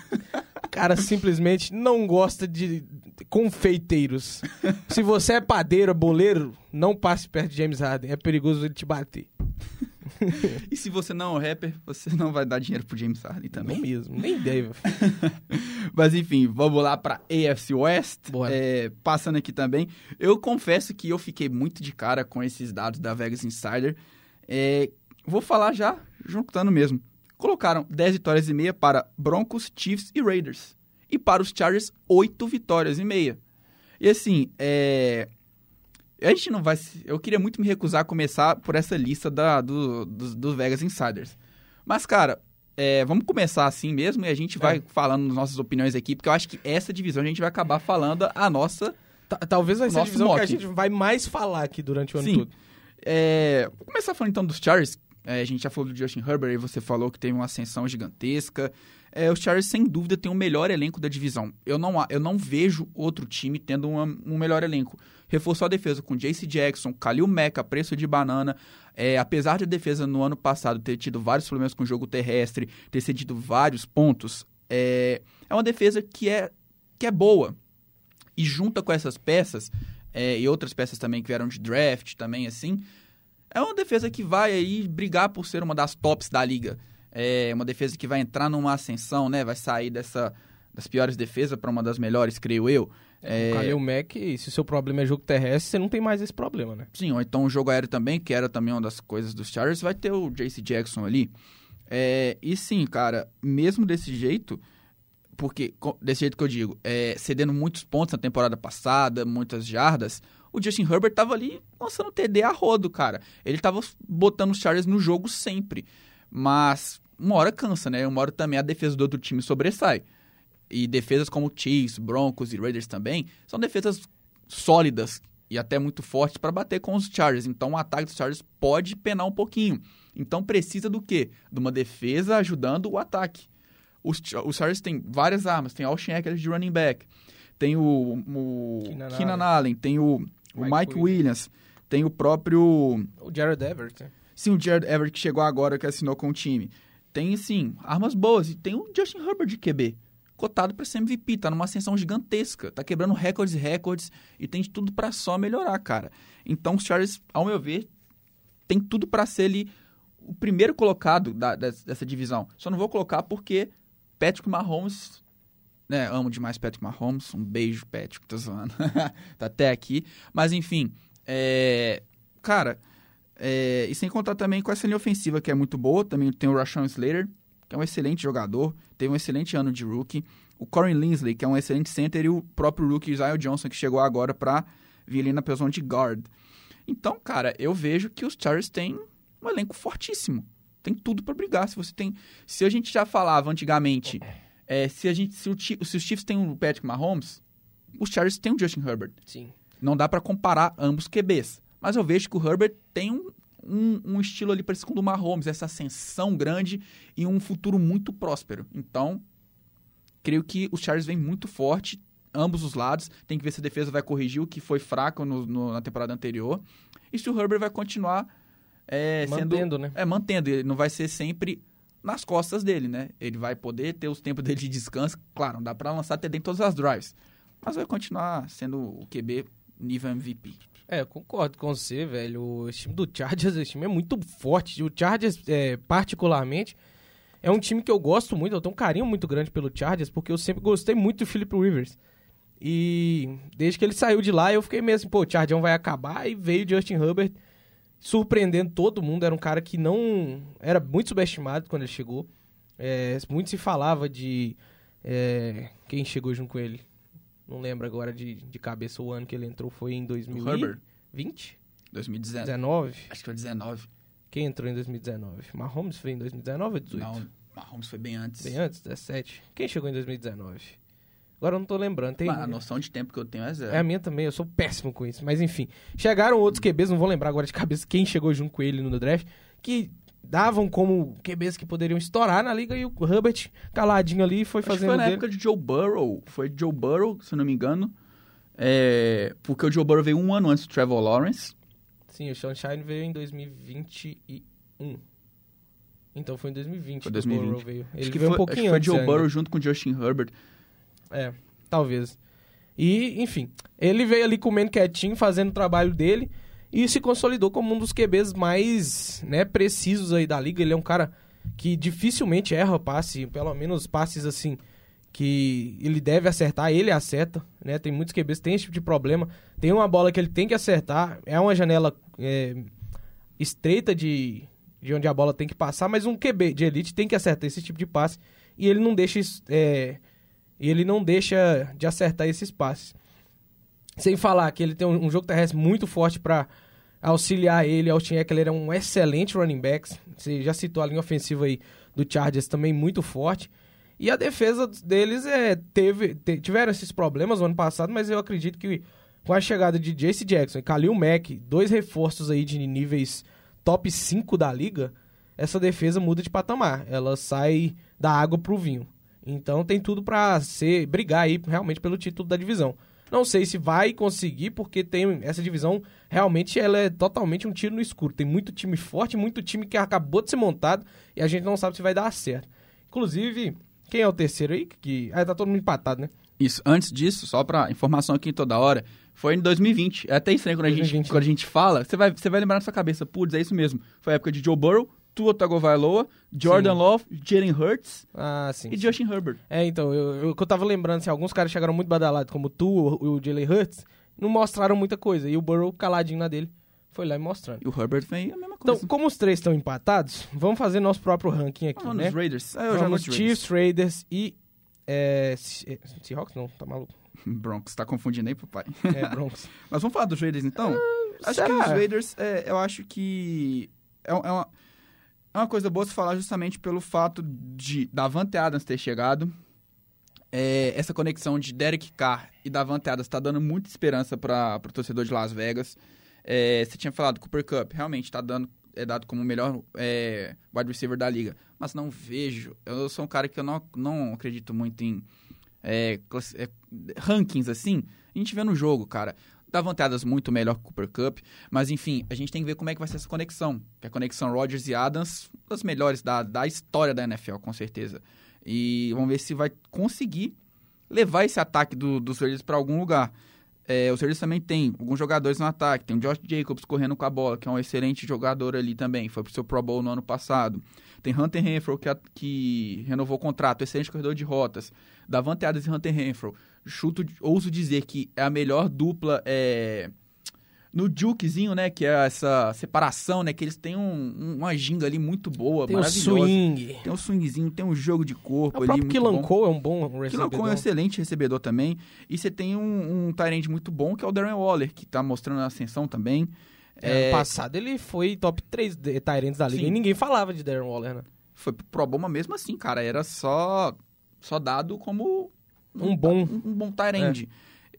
O cara simplesmente não gosta de confeiteiros. Se você é padeiro, boleiro, não passe perto de James Harden. É perigoso ele te bater. E se você não é um rapper, você não vai dar dinheiro pro James Harden também. Não mesmo, nem deve. Mas enfim, vamos lá pra AFC West. É, passando aqui também. Eu confesso que eu fiquei muito de cara com esses dados da Vegas Insider. É, vou falar já, juntando mesmo. Colocaram 10 vitórias e meia para Broncos, Chiefs e Raiders. E para os Chargers, 8 vitórias e meia. E assim, é, a gente não vai. Eu queria muito me recusar a começar por essa lista da, do, dos, dos Vegas Insiders. Mas, cara, é, vamos começar assim mesmo e a gente vai É. falando nossas opiniões aqui, porque eu acho que essa divisão a gente vai acabar falando a nossa. Ta- Talvez vai ser a divisão que a gente vai mais falar aqui durante o ano Sim. todo. É, vou começar falando então dos Chargers. É, a gente já falou do Justin Herbert e você falou que teve uma ascensão gigantesca. É, os Chargers, sem dúvida, tem o melhor elenco da divisão. Eu não, eu não vejo outro time tendo uma- um melhor elenco. Reforçou a defesa com Jace Jackson, Khalil Mack, a preço de banana. É, apesar de a defesa no ano passado ter tido vários problemas com o jogo terrestre, ter cedido vários pontos, é, é uma defesa que é, que é boa. E junta com essas peças, é, e outras peças também que vieram de draft também, assim, é uma defesa que vai aí brigar por ser uma das tops da liga. É uma defesa que vai entrar numa ascensão, né? Vai sair dessa das piores defesas para uma das melhores, creio eu. É, O Kalil Mack, se o seu problema é jogo terrestre, você não tem mais esse problema, né? Sim, ou então o jogo aéreo também, que era também uma das coisas dos Chargers, vai ter o JC Jackson ali. É, e sim, cara, mesmo desse jeito, porque, desse jeito que eu digo, é, cedendo muitos pontos na temporada passada, muitas jardas, o Justin Herbert tava ali lançando TD a rodo, cara. Ele tava botando os Chargers no jogo sempre. Mas uma hora cansa, né? Uma hora também a defesa do outro time sobressai. E defesas como Chiefs, Broncos e Raiders também são defesas sólidas e até muito fortes para bater com os Chargers. Então o ataque dos Chargers pode penar um pouquinho. Então precisa do quê? De uma defesa ajudando o ataque. Os, os Chargers têm várias armas. Tem Alshon Eckler de running back. Tem o, o Keenan. Allen. Tem o, o Mike Mike, Williams. Tem o próprio... O Jared Everett. né? Sim, o Jared Everett que chegou agora, que assinou com o time. Tem, sim, armas boas. E tem o Justin Herbert de QB. Cotado para ser MVP. Tá numa ascensão gigantesca. Tá quebrando recordes e recordes. E tem de tudo para só melhorar, cara. Então, os Chargers, ao meu ver, tem tudo para ser ali o primeiro colocado da- des- dessa divisão. Só não vou colocar porque Patrick Mahomes... Né, amo demais Patrick Mahomes. Um beijo, Patrick. Tô zoando. tá até aqui. Mas, enfim. É... Cara... É, e sem contar também com essa linha ofensiva que é muito boa. Também tem o Rashawn Slater, que é um excelente jogador. Teve um excelente ano de rookie. O Corey Linsley, que é um excelente center. E o próprio rookie Zion Johnson, que chegou agora para vir ali na posição de guard. Então, cara, eu vejo que os Chargers têm um elenco fortíssimo. Tem tudo para brigar. Se você tem, se a gente já falava antigamente, é, se a gente, se, o, se os Chiefs têm o Patrick Mahomes, os Chargers têm o Justin Herbert. Sim. Não dá pra comparar ambos QBs. Mas eu vejo que o Herbert tem um, um, um estilo ali parecido com o do Mahomes, essa ascensão grande e um futuro muito próspero. Então, creio que os Chargers vêm muito forte, ambos os lados. Tem que ver se a defesa vai corrigir o que foi fraco no- no- na temporada anterior. E se o Herbert vai continuar é, sendo... Mantendo, né? É, mantendo. Ele não vai ser sempre nas costas dele, né? Ele vai poder ter os tempos dele de descanso. Claro, não dá pra lançar TD em todas as drives. Mas vai continuar sendo o QB nível MVP. É, concordo com você, velho. O time do Chargers, esse time é muito forte. O Chargers, é, particularmente, é um time que eu gosto muito. Eu tenho um carinho muito grande pelo Chargers, porque eu sempre gostei muito do Philip Rivers. E desde que ele saiu de lá, eu fiquei assim, pô, o Chargers vai acabar. E veio o Justin Herbert surpreendendo todo mundo. Era um cara que não... Era muito subestimado quando ele chegou. É, muito se falava de... é, quem chegou junto com ele? Não lembro agora de, de cabeça o ano que ele entrou. Foi em 2000 O Herbert, 20? 2019. 19? Acho que foi 19. Quem entrou em 2019? Mahomes foi em 2019 ou 18? Não, Mahomes foi bem antes. Bem antes, 17. Quem chegou em 2019? Agora eu não tô lembrando. Tem... A noção de tempo que eu tenho é zero. É a minha também, eu sou péssimo com isso. Mas enfim, chegaram outros QBs, não vou lembrar agora de cabeça quem chegou junto com ele no draft, que davam como QBs que poderiam estourar na liga e o Herbert caladinho ali foi Acho que fazendo foi na dele. época de Joe Burrow. Foi Joe Burrow, se eu não me engano. É, porque o Joe Burrow veio um ano antes do Trevor Lawrence. Sim, o Sunshine veio em 2021. Então foi em 2020 Foi que 2020. o Burrow veio. Ele acho que veio foi, um acho pouquinho que foi antes Joe ainda. Burrow junto com o Justin Herbert. É, talvez. E, enfim, ele veio ali comendo quietinho, fazendo o trabalho dele e se consolidou como um dos QBs mais né, precisos aí da liga. Ele é um cara que dificilmente erra passe, pelo menos passes assim que ele deve acertar, ele acerta, né? Tem muitos QBs que tem esse tipo de problema. Tem uma bola que ele tem que acertar, é uma janela é, estreita de, de onde a bola tem que passar, mas um QB de elite tem que acertar esse tipo de passe e ele não deixa isso, é, e ele não deixa de acertar esses passes. Sem falar que ele tem um, jogo terrestre muito forte para auxiliar ele. Austin Eckler é um excelente running back. Você já citou a linha ofensiva aí do Chargers também muito forte. E a defesa deles é, teve, te- tiveram esses problemas no ano passado, mas eu acredito que com a chegada de Jace Jackson e Khalil Mack, dois reforços aí de níveis top 5 da liga, essa defesa muda de patamar. Ela sai da água pro vinho. Então tem tudo pra ser brigar aí realmente pelo título da divisão. Não sei se vai conseguir, porque tem essa divisão realmente ela é totalmente um tiro no escuro. Tem muito time forte, muito time que acabou de ser montado e a gente não sabe se vai dar certo. Inclusive, quem é o terceiro aí? Que ah, tá todo mundo empatado, né? Isso, antes disso, só pra informação aqui toda hora, foi em 2020. É até estranho quando a, gente, 2020. quando a gente fala, você vai, você vai lembrar na sua cabeça, putz, é isso mesmo. Foi a época de Joe Burrow, Tua Tagovailoa, Jordan Sim. Love, Jalen Hurts Ah, sim. e Justin Herbert. É, então, eu, eu, o que eu tava lembrando, assim, alguns caras chegaram muito badalados, como tu, o, o Jalen Hurts, não mostraram muita coisa. E o Burrow, caladinho na dele, foi lá e mostrando. E o Herbert vem a mesma coisa. Então, como os três estão empatados, vamos fazer nosso próprio ranking aqui, Vamos né? nos Raiders. Ah, eu já Vamos nos Raiders. Chiefs, Raiders e É, é, Seahawks não, tá maluco. Broncos, tá confundindo aí, papai? É, Broncos. Mas vamos falar dos Raiders então? acho será? que os Raiders, é, eu acho que é, é uma, é uma coisa boa se falar justamente pelo fato de Davante Adams ter chegado. É, essa conexão de Derek Carr e Davante Adams tá dando muita esperança para o torcedor de Las Vegas. É, você tinha falado Cooper Cup, realmente tá dando é dado como o melhor é, wide receiver da liga, mas não vejo. Eu sou um cara que eu não, não acredito muito em é, é, rankings assim. A gente vê no jogo, cara. Dá vantadas muito melhor que o Cooper Cup, mas enfim, a gente tem que ver como é que vai ser essa conexão. Que a conexão Rodgers e Adams, uma das melhores da, da história da NFL, com certeza. E vamos ver se vai conseguir levar esse ataque do- dos Raiders para algum lugar. É, os Raiders também tem alguns jogadores no ataque. Tem o Josh Jacobs correndo com a bola, que é um excelente jogador ali também. Foi pro seu Pro Bowl no ano passado. Tem Hunter Renfro, que, que renovou o contrato, excelente corredor de rotas. Davante Adams e Hunter Renfro. Chuto, ouso dizer que é a melhor dupla é, no jukezinho, né? Que é essa separação, né? Que eles têm um- um- uma ginga ali muito boa, Tem o maravilhosa. swing. Tem um swingzinho, tem um jogo de corpo O ali bom. Cole é um bom recebedor. Cole é um excelente recebedor também. E você tem um, um Tyrande muito bom, que é o Darren Waller, que tá mostrando a ascensão também. É, É, Ano passado ele foi top 3 de Tyrants da liga Sim. e ninguém falava de Darren Waller, né? foi pro mas mesmo assim, cara, era só, só dado como Um bom- um, um bom Tyrande.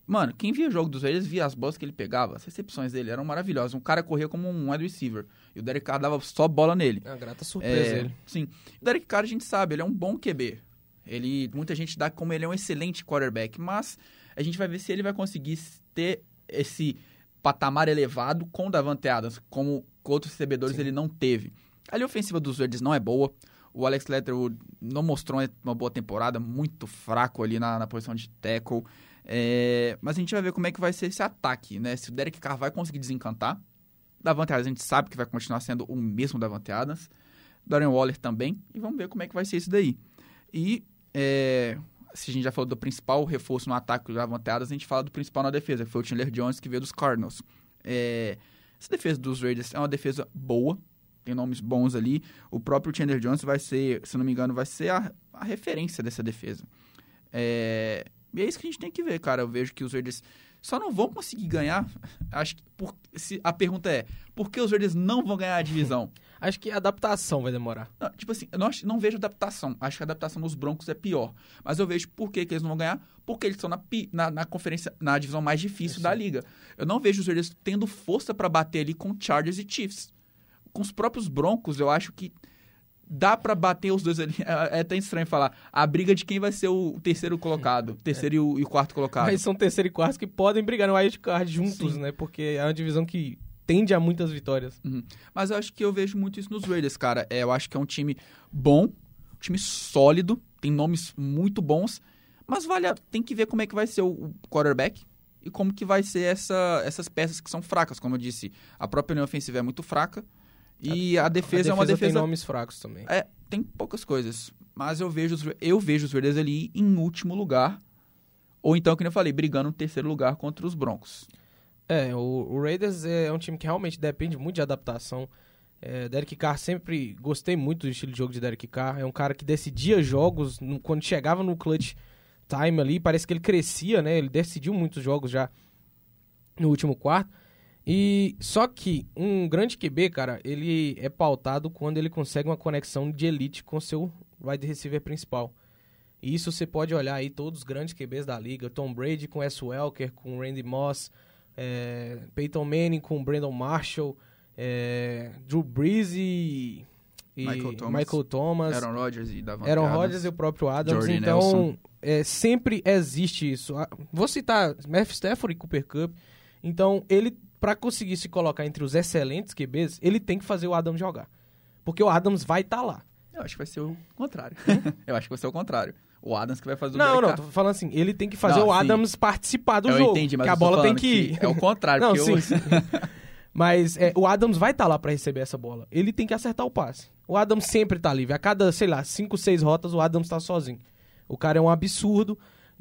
Mano, quem via o jogo dos Raiders via as bolas que ele pegava, as recepções dele eram maravilhosas. Um cara corria como um wide receiver. E o Derek Carr dava só bola nele. É uma grata surpresa É, ele. Sim. O Derek Carr, a gente sabe, ele é um bom QB. Ele, muita gente dá como ele é um excelente quarterback, mas a gente vai ver se ele vai conseguir ter esse patamar elevado com o Davante Adams, como com outros recebedores Sim. ele não teve. A linha ofensiva dos Verdes não é boa. O Alex Letterwood não mostrou uma boa temporada, muito fraco ali na, na posição de tackle. É, mas a gente vai ver como é que vai ser esse ataque, né? Se o Derek Carr vai conseguir desencantar. Davante Adams a gente sabe que vai continuar sendo o mesmo Davante Adams. Darren Waller também. E vamos ver como é que vai ser isso daí. E é, se a gente já falou do principal reforço no ataque do Davante Adams, a gente fala do principal na defesa, que foi o Chandler Jones, que veio dos Cardinals. É, essa defesa dos Raiders é uma defesa boa, tem nomes bons ali. O próprio Chandler Jones vai ser, se não me engano, vai ser a, a referência dessa defesa. É, e é isso que a gente tem que ver, cara. Eu vejo que os Raiders só não vão conseguir ganhar. Acho que por- se, a pergunta é: por que os Raiders não vão ganhar a divisão? Acho que a adaptação vai demorar. Não, tipo assim, eu não, não vejo adaptação. Acho que a adaptação dos Broncos é pior. Mas eu vejo por que, que eles não vão ganhar. Porque eles estão na, na, na conferência, na divisão mais difícil Sim. da liga. Eu não vejo os Raiders tendo força pra bater ali com Chargers e Chiefs. Com os próprios Broncos, eu acho que dá pra bater os dois ali. É, é até estranho falar. A briga de quem vai ser o terceiro colocado. O terceiro e, o, e o quarto colocado. Mas são terceiro e quarto que podem brigar no wild card juntos, Sim. né? Porque é uma divisão que tende a muitas vitórias. Mas eu acho que eu vejo muito isso nos Raiders, cara. É, eu acho que é um time bom, um time sólido, tem nomes muito bons, mas vale, a- tem que ver como é que vai ser o, o quarterback e como que vai ser essa, essas peças que são fracas. Como eu disse, a própria linha ofensiva é muito fraca e a, defesa, a é uma tem defesa... nomes fracos também. É, tem poucas coisas, mas eu vejo, os, eu vejo os Raiders ali em último lugar, ou então, como eu falei, brigando no terceiro lugar contra os Broncos. É, o, o Raiders é um time que realmente depende muito de adaptação. É, Derek Carr sempre gostei muito do estilo de jogo de Derek Carr. É um cara que decidia jogos no- quando chegava no clutch time ali. Parece que ele crescia, né? Ele decidiu muitos jogos já no último quarto. E só que um grande QB, cara, ele é pautado quando ele consegue uma conexão de elite com seu wide receiver principal. E isso você pode olhar aí todos os grandes QBs da liga, Tom Brady com Wes Welker, com Randy Moss, é, Peyton Manning com Brandon Marshall, é, Drew Brees e, e Michael Thomas. Michael Thomas, Aaron Rodgers e Davante Aaron. Rodgers e o próprio Adams. Jordy então, é, sempre existe isso. Ah, Vou citar Matthew Stafford e Cooper Cup. Então, ele, para conseguir se colocar entre os excelentes QBs, ele tem que fazer o Adams jogar. Porque o Adams vai estar lá. Eu acho que vai ser o contrário. eu acho que vai ser o contrário. O Adams que vai fazer o Não, não, tô falando assim, ele tem que fazer Não, o sim. Adams participar do eu jogo. entendi, mas que a bola tem falando que... É o contrário. Não, porque sim, eu... sim. Mas é, o Adams vai estar lá pra receber essa bola. Ele tem que acertar o passe. O Adams sempre tá livre. A cada, sei lá, 5, 6 rotas, o Adams tá sozinho. O cara é um absurdo,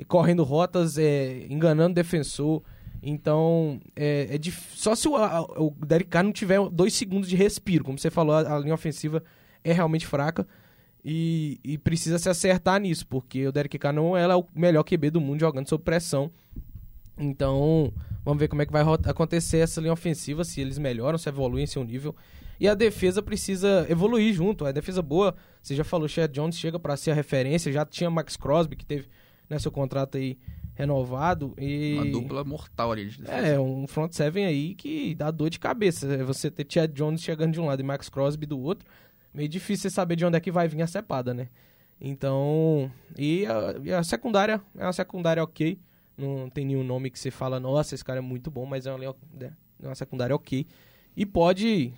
correndo rotas, é, enganando defensor. Então, é, é dif- só se o, a- o Derek Carr não tiver dois segundos de respiro. Como você falou, a, a linha ofensiva é realmente fraca. E, e precisa se acertar nisso, porque o Derek Carr não é o melhor QB do mundo jogando sob pressão. Então, vamos ver como é que vai acontecer essa linha ofensiva, se eles melhoram, se evoluem em seu nível. E a defesa precisa evoluir junto. A defesa boa, você já falou, Chad Jones chega para ser a referência, já tinha Max Crosby, que teve né, seu contrato aí renovado. E... Uma dupla mortal ali de defesa. É, um front seven aí que dá dor de cabeça. É você ter Chad Jones chegando de um lado e Max Crosby do outro, meio difícil saber de onde é que vai vir a cepada, né? Então, e a, e a secundária, é uma secundária ok. Não tem nenhum nome que você fala, nossa, esse cara é muito bom, mas é uma, é uma secundária ok. E pode.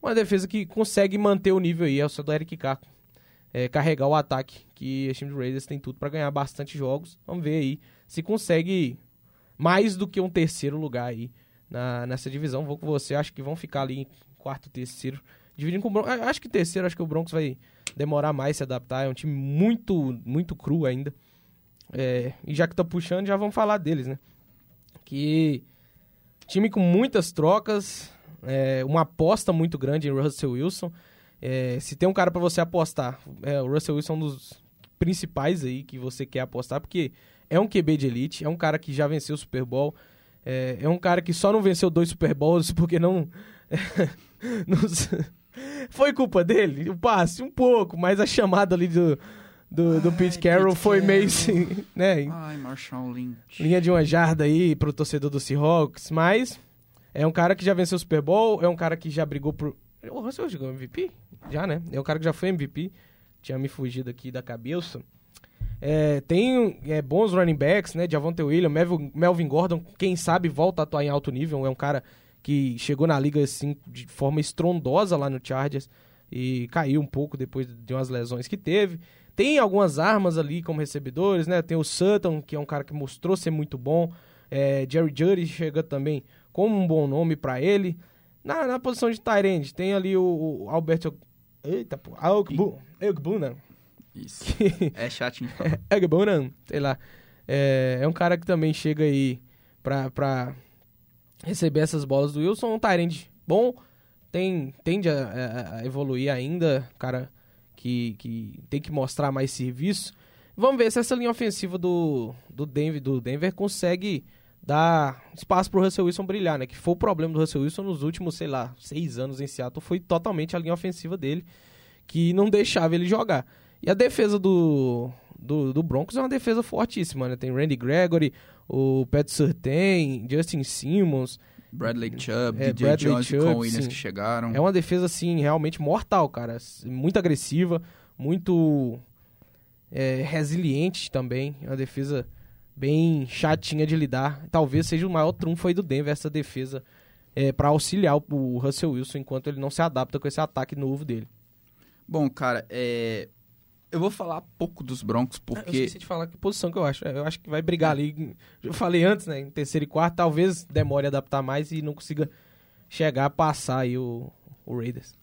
Uma defesa que consegue manter o nível aí, é o seu do Eric Carr. É, carregar o ataque, que o time do Raiders tem tudo para ganhar bastante jogos. Vamos ver aí se consegue mais do que um terceiro lugar aí na, nessa divisão. Vou com você, acho que vão ficar ali em quarto, terceiro. Dividindo com o Broncos. Acho que terceiro, acho que o Broncos vai demorar mais se adaptar. É um time muito, muito cru ainda. É, e já que tá puxando, já vamos falar deles, né? Que time com muitas trocas, é, uma aposta muito grande em Russell Wilson. É, se tem um cara para você apostar, é, o Russell Wilson é um dos principais aí que você quer apostar, porque é um QB de elite, é um cara que já venceu o Super Bowl, é, é um cara que só não venceu dois Super Bowls porque não. não foi culpa dele, o passe, um pouco, mas a chamada ali do, do, do Pete Carroll Pete foi meio assim, né? Ai, Marshall Lynch. Linha de uma jarda aí pro torcedor do Seahawks, mas é um cara que já venceu o Super Bowl, é um cara que já brigou por... O Russell jogou MVP? Já, né? É um cara que já foi MVP, tinha me fugido aqui da cabeça. É, tem é, bons running backs, né? Javonte Williams, Melvin, Melvin Gordon, quem sabe volta a atuar em alto nível, é um cara que chegou na liga assim de forma estrondosa lá no Chargers e caiu um pouco depois de umas lesões que teve. Tem algumas armas ali como recebedores, né? Tem o Sutton, que é um cara que mostrou ser muito bom. É, Jerry Judy chega também como um bom nome para ele. Na, na posição de Tyrande, tem ali o, o Alberto. Eita, pô. Agbuna. Isso. é chatinho. Agbuna, sei lá. É, é um cara que também chega aí pra, pra receber essas bolas do Wilson. Um Tyrande bom, tem, tende a, a evoluir ainda. Cara que, que tem que mostrar mais serviço. Vamos ver se essa linha ofensiva do, do, Denver, do Denver consegue dar espaço para o Russell Wilson brilhar, né? Que foi o problema do Russell Wilson nos últimos, sei lá, seis anos em Seattle, foi totalmente a linha ofensiva dele, que não deixava ele jogar. E a defesa do, do, do Broncos é uma defesa fortíssima, né? Tem Randy Gregory, o Pat Surtain, Justin Simmons, Bradley Chubb, é, DJ Bradley Jones Chubb, Williams sim. que chegaram. É uma defesa, assim, realmente mortal, cara. Muito agressiva, muito é, resiliente também. É uma defesa bem chatinha de lidar. Talvez seja o maior trunfo aí do Denver, essa defesa, é, para auxiliar o Russell Wilson enquanto ele não se adapta com esse ataque novo dele. Bom, cara, é, eu vou falar pouco dos Broncos, porque... Eu esqueci de falar que posição que eu acho. Eu acho que vai brigar ali. Eu falei antes, né? Em terceiro e quarto, talvez demore a adaptar mais e não consiga chegar a passar aí o, o Raiders.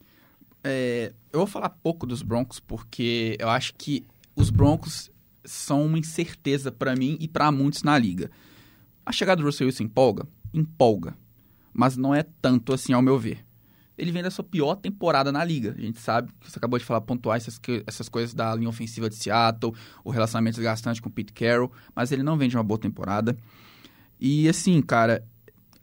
É, eu vou falar pouco dos Broncos, porque eu acho que os Broncos são uma incerteza para mim e para muitos na liga. A chegada do Russell Wilson empolga? Empolga. Mas não é tanto assim, ao meu ver ele vem da sua pior temporada na liga. A gente sabe, você acabou de falar, pontuar essas, essas coisas da linha ofensiva de Seattle, o relacionamento desgastante com o Pete Carroll, mas ele não vem de uma boa temporada. E assim, cara,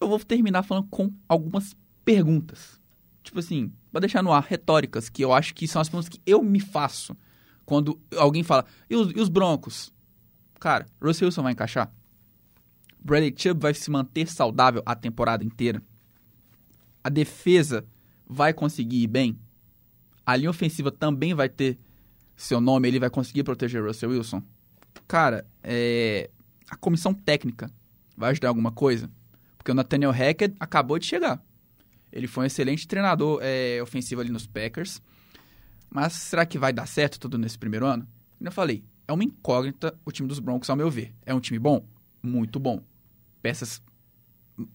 eu vou terminar falando com algumas perguntas. Tipo assim, pra deixar no ar, retóricas, que eu acho que são as perguntas que eu me faço quando alguém fala, e os, e os Broncos? Cara, Russell Wilson vai encaixar? Bradley Chubb vai se manter saudável a temporada inteira? A defesa vai conseguir ir bem? A linha ofensiva também vai ter seu nome, ele vai conseguir proteger Russell Wilson? Cara, é... a comissão técnica vai ajudar alguma coisa? Porque o Nathaniel Hackett acabou de chegar. Ele foi um excelente treinador é, ofensivo ali nos Packers. Mas será que vai dar certo tudo nesse primeiro ano? Como eu falei, é uma incógnita o time dos Broncos, ao meu ver. É um time bom? Muito bom. Peças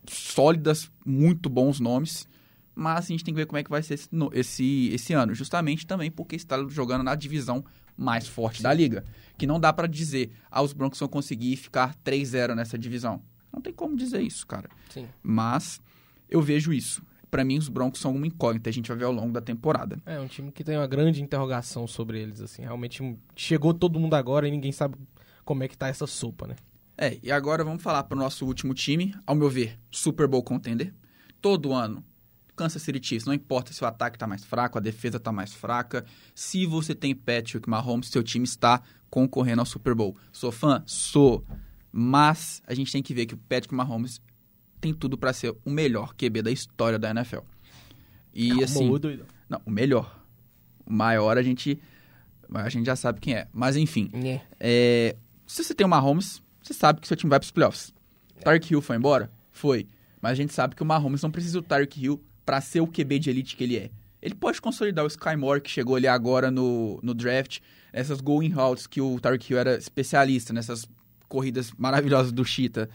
sólidas, muito bons nomes mas a gente tem que ver como é que vai ser esse, esse, esse ano, justamente também porque está jogando na divisão mais forte da liga, que não dá para dizer, ah, os Broncos vão conseguir ficar 3-0 nessa divisão. Não tem como dizer isso, cara. Sim. Mas eu vejo isso. Pra mim, os Broncos são uma incógnita, a gente vai ver ao longo da temporada. É um time que tem uma grande interrogação sobre eles, assim. Realmente chegou todo mundo agora e ninguém sabe como é que tá essa sopa, né? É, e agora vamos falar pro nosso último time, ao meu ver, Super Bowl contender. Todo ano, Kansas City Chiefs, não importa se o ataque tá mais fraco, a defesa tá mais fraca. Se você tem Patrick Mahomes, seu time está concorrendo ao Super Bowl. Sou fã? Sou. Mas a gente tem que ver que o Patrick Mahomes tem tudo para ser o melhor QB da história da NFL. E Calma, assim, doido. não, o melhor. O maior a gente a gente já sabe quem é. Mas enfim, Nhé. é, se você tem o Mahomes, você sabe que seu time vai pros playoffs. Tarek Hill foi embora? Foi. Mas a gente sabe que o Mahomes não precisa do Tarek Hill pra ser o QB de elite que ele é. Ele pode consolidar o Sky Moore, que chegou ali agora no, no draft, essas going routes que o Tarek Hill era especialista, nessas corridas maravilhosas do Cheetah.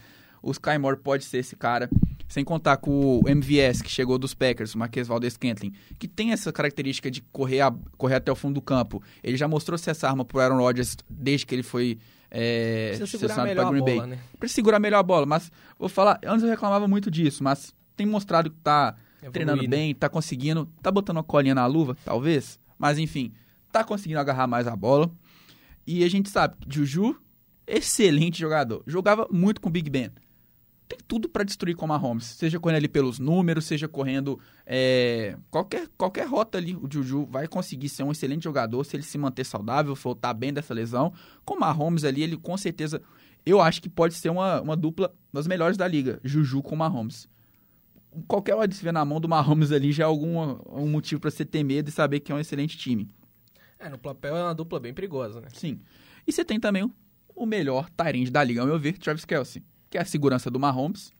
O Sky Moore pode ser esse cara. Sem contar com o MVS, que chegou dos Packers, o Marquês Valdez Scantling, que tem essa característica de correr, a- correr até o fundo do campo. Ele já mostrou ser essa arma pro Aaron Rodgers desde que ele foi é, Precisa segurar melhor pra a Green Bay bola, né? precisa segurar melhor a bola. Mas vou falar, antes eu reclamava muito disso, mas tem mostrado que tá Evoluir, treinando né? bem, tá conseguindo, tá botando uma colinha na luva, talvez. Mas enfim, tá conseguindo agarrar mais a bola. E a gente sabe que Juju, excelente jogador. Jogava muito com o Big Ben. Tem tudo pra destruir com o Mahomes. Seja correndo ali pelos números, seja correndo é, qualquer, qualquer rota ali. O Juju vai conseguir ser um excelente jogador se ele se manter saudável, voltar bem dessa lesão. Com o Mahomes ali, ele com certeza... Eu acho que pode ser uma, uma dupla das melhores da liga. Juju com o Mahomes. Qualquer hora de se ver na mão do Mahomes ali já é algum um motivo pra você ter medo e saber que é um excelente time. É, no papel é uma dupla bem perigosa, né? Sim. E você tem também o- o melhor Tyrande da liga, ao meu ver, Travis Kelsey, que é a segurança do Mahomes.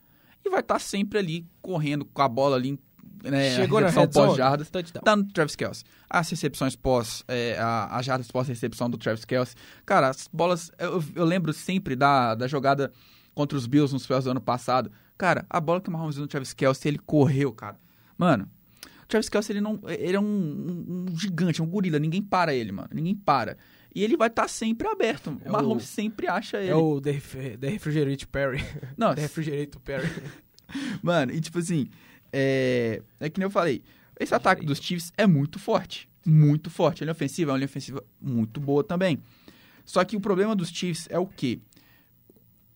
E vai estar sempre ali correndo com a bola ali. Né, Chegou na recepção pós-jardas. Tá no Travis Kelsey. As recepções pós, é, a- as jardas pós-recepção do Travis Kelsey. Cara, as bolas. Eu, eu lembro sempre da, da jogada contra os Bills nos playoffs do ano passado. Cara, a bola que o Mahomes no Travis Kelsey, ele correu, cara. Mano, o Travis Kelsey, ele, não, ele é um, um- um gigante, um gorila. Ninguém para ele, mano. Ninguém para. E ele vai estar sempre aberto. É o Mahomes o- sempre acha ele. É o The, The Refrigerator Perry. Não, The Refrigerator Perry. Mano, e tipo assim, é, é que nem eu falei, esse ataque dos Chiefs é muito forte, muito forte. A linha ofensiva é uma linha ofensiva muito boa também. Só que o problema dos Chiefs é o quê?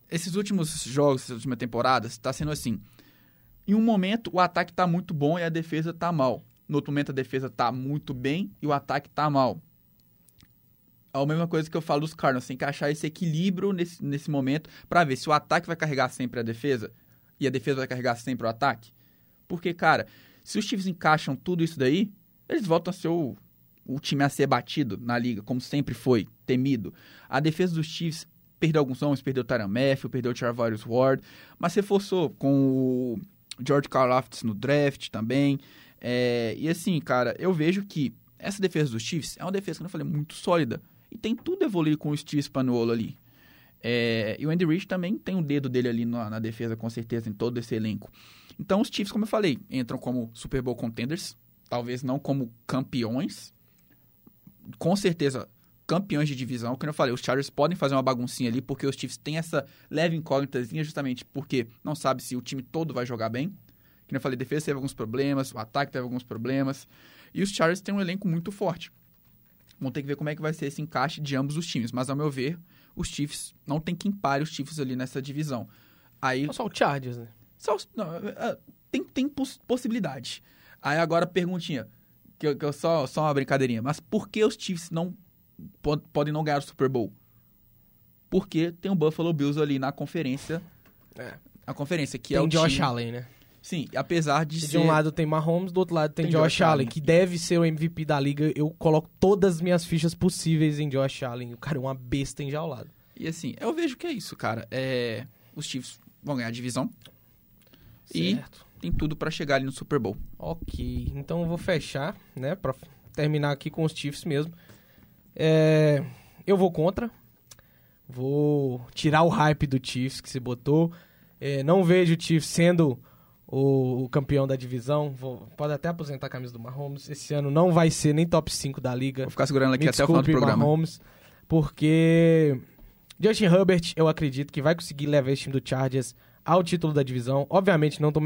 Esses últimos jogos, essas últimas temporadas, tá sendo assim. Em um momento, o ataque tá muito bom e a defesa tá mal. No outro momento, a defesa tá muito bem e o ataque tá mal. É a mesma coisa que eu falo dos Cardinals, tem que achar esse equilíbrio nesse, nesse momento pra ver se o ataque vai carregar sempre a defesa e a defesa vai carregar sempre o ataque. Porque, cara, se os Chiefs encaixam tudo isso daí, eles voltam a ser o, o time a ser batido na liga, como sempre foi, temido. A defesa dos Chiefs perdeu alguns nomes, perdeu o Tyron Matthew, perdeu o Charvarius Ward, mas reforçou com o George Karlaftis no draft também. É, e assim, cara, eu vejo que essa defesa dos Chiefs é uma defesa, como eu falei, muito sólida. E tem tudo a evoluir com o Steve Spagnuolo ali. É, e o Andy Reid também tem o dedo dele ali na, na defesa, com certeza, em todo esse elenco. Então, os Chiefs, como eu falei, entram como Super Bowl contenders, talvez não como campeões. Com certeza, campeões de divisão. Como eu falei, os Chargers podem fazer uma baguncinha ali, porque os Chiefs têm essa leve incógnitazinha, justamente porque não sabe se o time todo vai jogar bem. Como eu falei, a defesa teve alguns problemas, o ataque teve alguns problemas. E os Chargers têm um elenco muito forte. Vamos ter que ver como é que vai ser esse encaixe de ambos os times. Mas, ao meu ver, os Chiefs não tem quem pare os Chiefs ali nessa divisão. Aí, só o Chargers, né? só não, é, tem, tem poss- possibilidade. Aí agora perguntinha, que, eu- que eu só, só uma brincadeirinha. Mas por que os Chiefs não po- podem não ganhar o Super Bowl? Porque tem o Buffalo Bills ali na conferência. É. A conferência, que tem é o Josh time... Allen, né? Sim, apesar de De ser... um lado tem Mahomes, do outro lado tem, Tem Josh, Josh Allen, Allen. que deve ser o MVP da liga. Eu coloco todas as minhas fichas possíveis em Josh Allen. O cara é uma besta enjaulada. E assim, eu vejo que é isso, cara. É, os Chiefs vão ganhar a divisão. E- Certo. Tem tudo pra chegar ali no Super Bowl. Ok, então eu vou fechar, né, Pra terminar aqui com os Chiefs mesmo. É, eu vou contra, vou tirar o hype do Chiefs que se botou. É, não vejo o Chiefs sendo o, o campeão da divisão. Vou- pode até aposentar a camisa do Mahomes. Esse ano não vai ser nem top 5 da liga. Vou ficar segurando aqui Me até o final do programa. Mahomes, porque Justin Herbert, eu acredito que vai conseguir levar esse time do Chargers ao título da divisão. Obviamente, não estou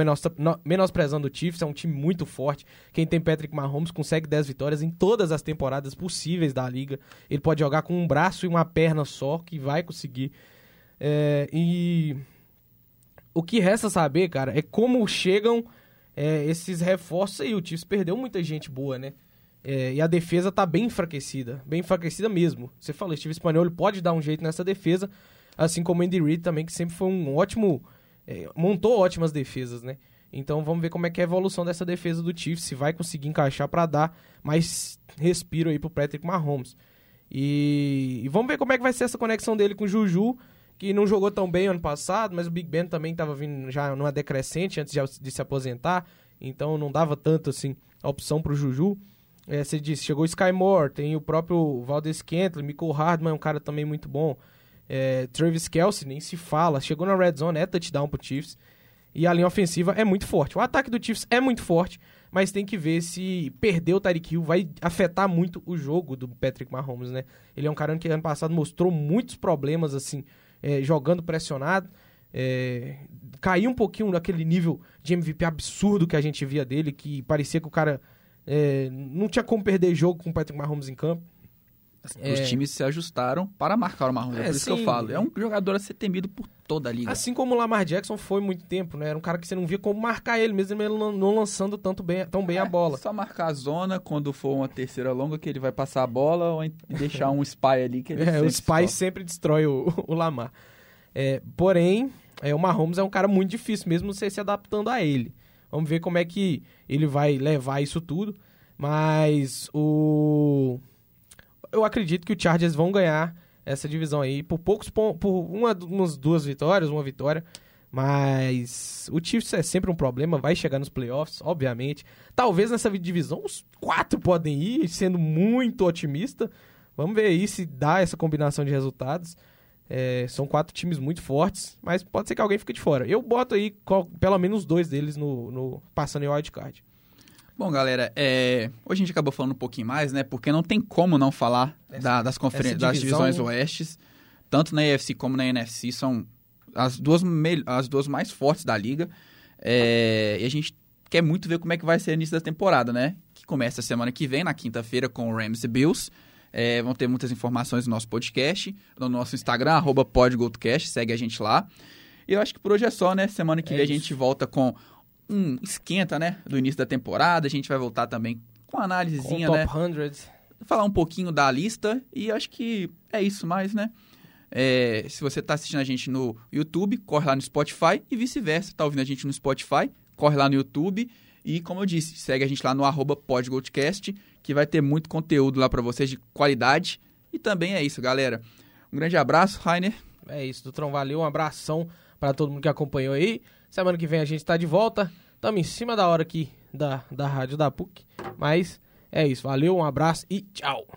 menosprezando o Chiefs, é um time muito forte. Quem tem Patrick Mahomes consegue 10 vitórias em todas as temporadas possíveis da liga. Ele pode jogar com um braço e uma perna só, que vai conseguir. É, e o que resta saber, cara, é como chegam é, esses reforços aí. O Chiefs perdeu muita gente boa, né? É, e a defesa tá bem enfraquecida, bem enfraquecida mesmo. Você falou, Steve Espanhol pode dar um jeito nessa defesa, assim como o Andy Reid também, que sempre foi um ótimo... É, montou ótimas defesas, né? Então vamos ver como é que é a evolução dessa defesa do Chiefs, se vai conseguir encaixar para dar mais respiro aí pro Patrick Mahomes. E, e, vamos ver como é que vai ser essa conexão dele com o Juju, que não jogou tão bem ano passado, mas o Big Ben também estava vindo já numa decrescente antes de, se aposentar, então não dava tanto assim a opção pro Juju. É, você disse, chegou o Sky Moore, tem o próprio Valdez Kentley, Michael Hardman é um cara também muito bom. É, Travis Kelsey, nem se fala, chegou na red zone, é touchdown pro Chiefs. E a linha ofensiva é muito forte. O ataque do Chiefs é muito forte, mas tem que ver se perder o Tyreek Hill vai afetar muito o jogo do Patrick Mahomes, né? Ele é um cara que ano passado mostrou muitos problemas, assim, é, jogando pressionado. É, caiu um pouquinho naquele nível de MVP absurdo que a gente via dele, que parecia que o cara é, não tinha como perder jogo com o Patrick Mahomes em campo. Os é... times se ajustaram para marcar o Mahomes, é, é por isso sim. que eu falo. É um jogador a ser temido por toda a liga. Assim como o Lamar Jackson foi muito tempo, né? Era um cara que você não via como marcar ele, mesmo ele não lançando tanto bem, tão bem é, a bola. Só marcar a zona quando for uma terceira longa que ele vai passar a bola ou deixar um spy ali que ele É, o spy sempre destrói o, o Lamar. É, porém, é, o Mahomes é um cara muito difícil, mesmo você se adaptando a ele. Vamos ver como é que ele vai levar isso tudo. Mas o. Eu acredito que o Chargers vão ganhar essa divisão aí por poucos pontos. Por uma, umas duas vitórias, uma vitória. Mas o Chiefs é sempre um problema, vai chegar nos playoffs, obviamente. Talvez nessa divisão os quatro podem ir, sendo muito otimista. Vamos ver aí se dá essa combinação de resultados. É, são quatro times muito fortes, mas pode ser que alguém fique de fora. Eu boto aí qual, pelo menos dois deles no, no passando em wildcard. Bom, galera, é... hoje a gente acabou falando um pouquinho mais, né? Porque não tem como não falar essa, da, das, conferen... das divisões oestes, tanto na AFC como na NFC, são as duas, me... as duas mais fortes da liga. É... E a gente quer muito ver como é que vai ser o início da temporada, né? Que começa semana que vem, na quinta-feira, com o Rams e Bills. É, vão ter muitas informações no nosso podcast, no nosso Instagram, arroba podgoldcast, segue a gente lá. E eu acho que por hoje é só, né? Semana que é vem isso. a gente volta com um esquenta, né? Do início da temporada. A gente vai voltar também com uma análisezinha, com top né? 100. Falar um pouquinho da lista. E acho que é isso mais, né? É, se você está assistindo a gente no YouTube, corre lá no Spotify e vice-versa. Está ouvindo a gente no Spotify, corre lá no YouTube. E, como eu disse, segue a gente lá no arroba podgoldcast, que vai ter muito conteúdo lá para vocês de qualidade. E também é isso, galera. Um grande abraço, Rainer. É isso, Dutrão. Valeu, um abração para todo mundo que acompanhou aí. Semana que vem a gente está de volta. Estamos em cima da hora aqui da, da rádio da PUC. Mas é isso. Valeu, um abraço e tchau.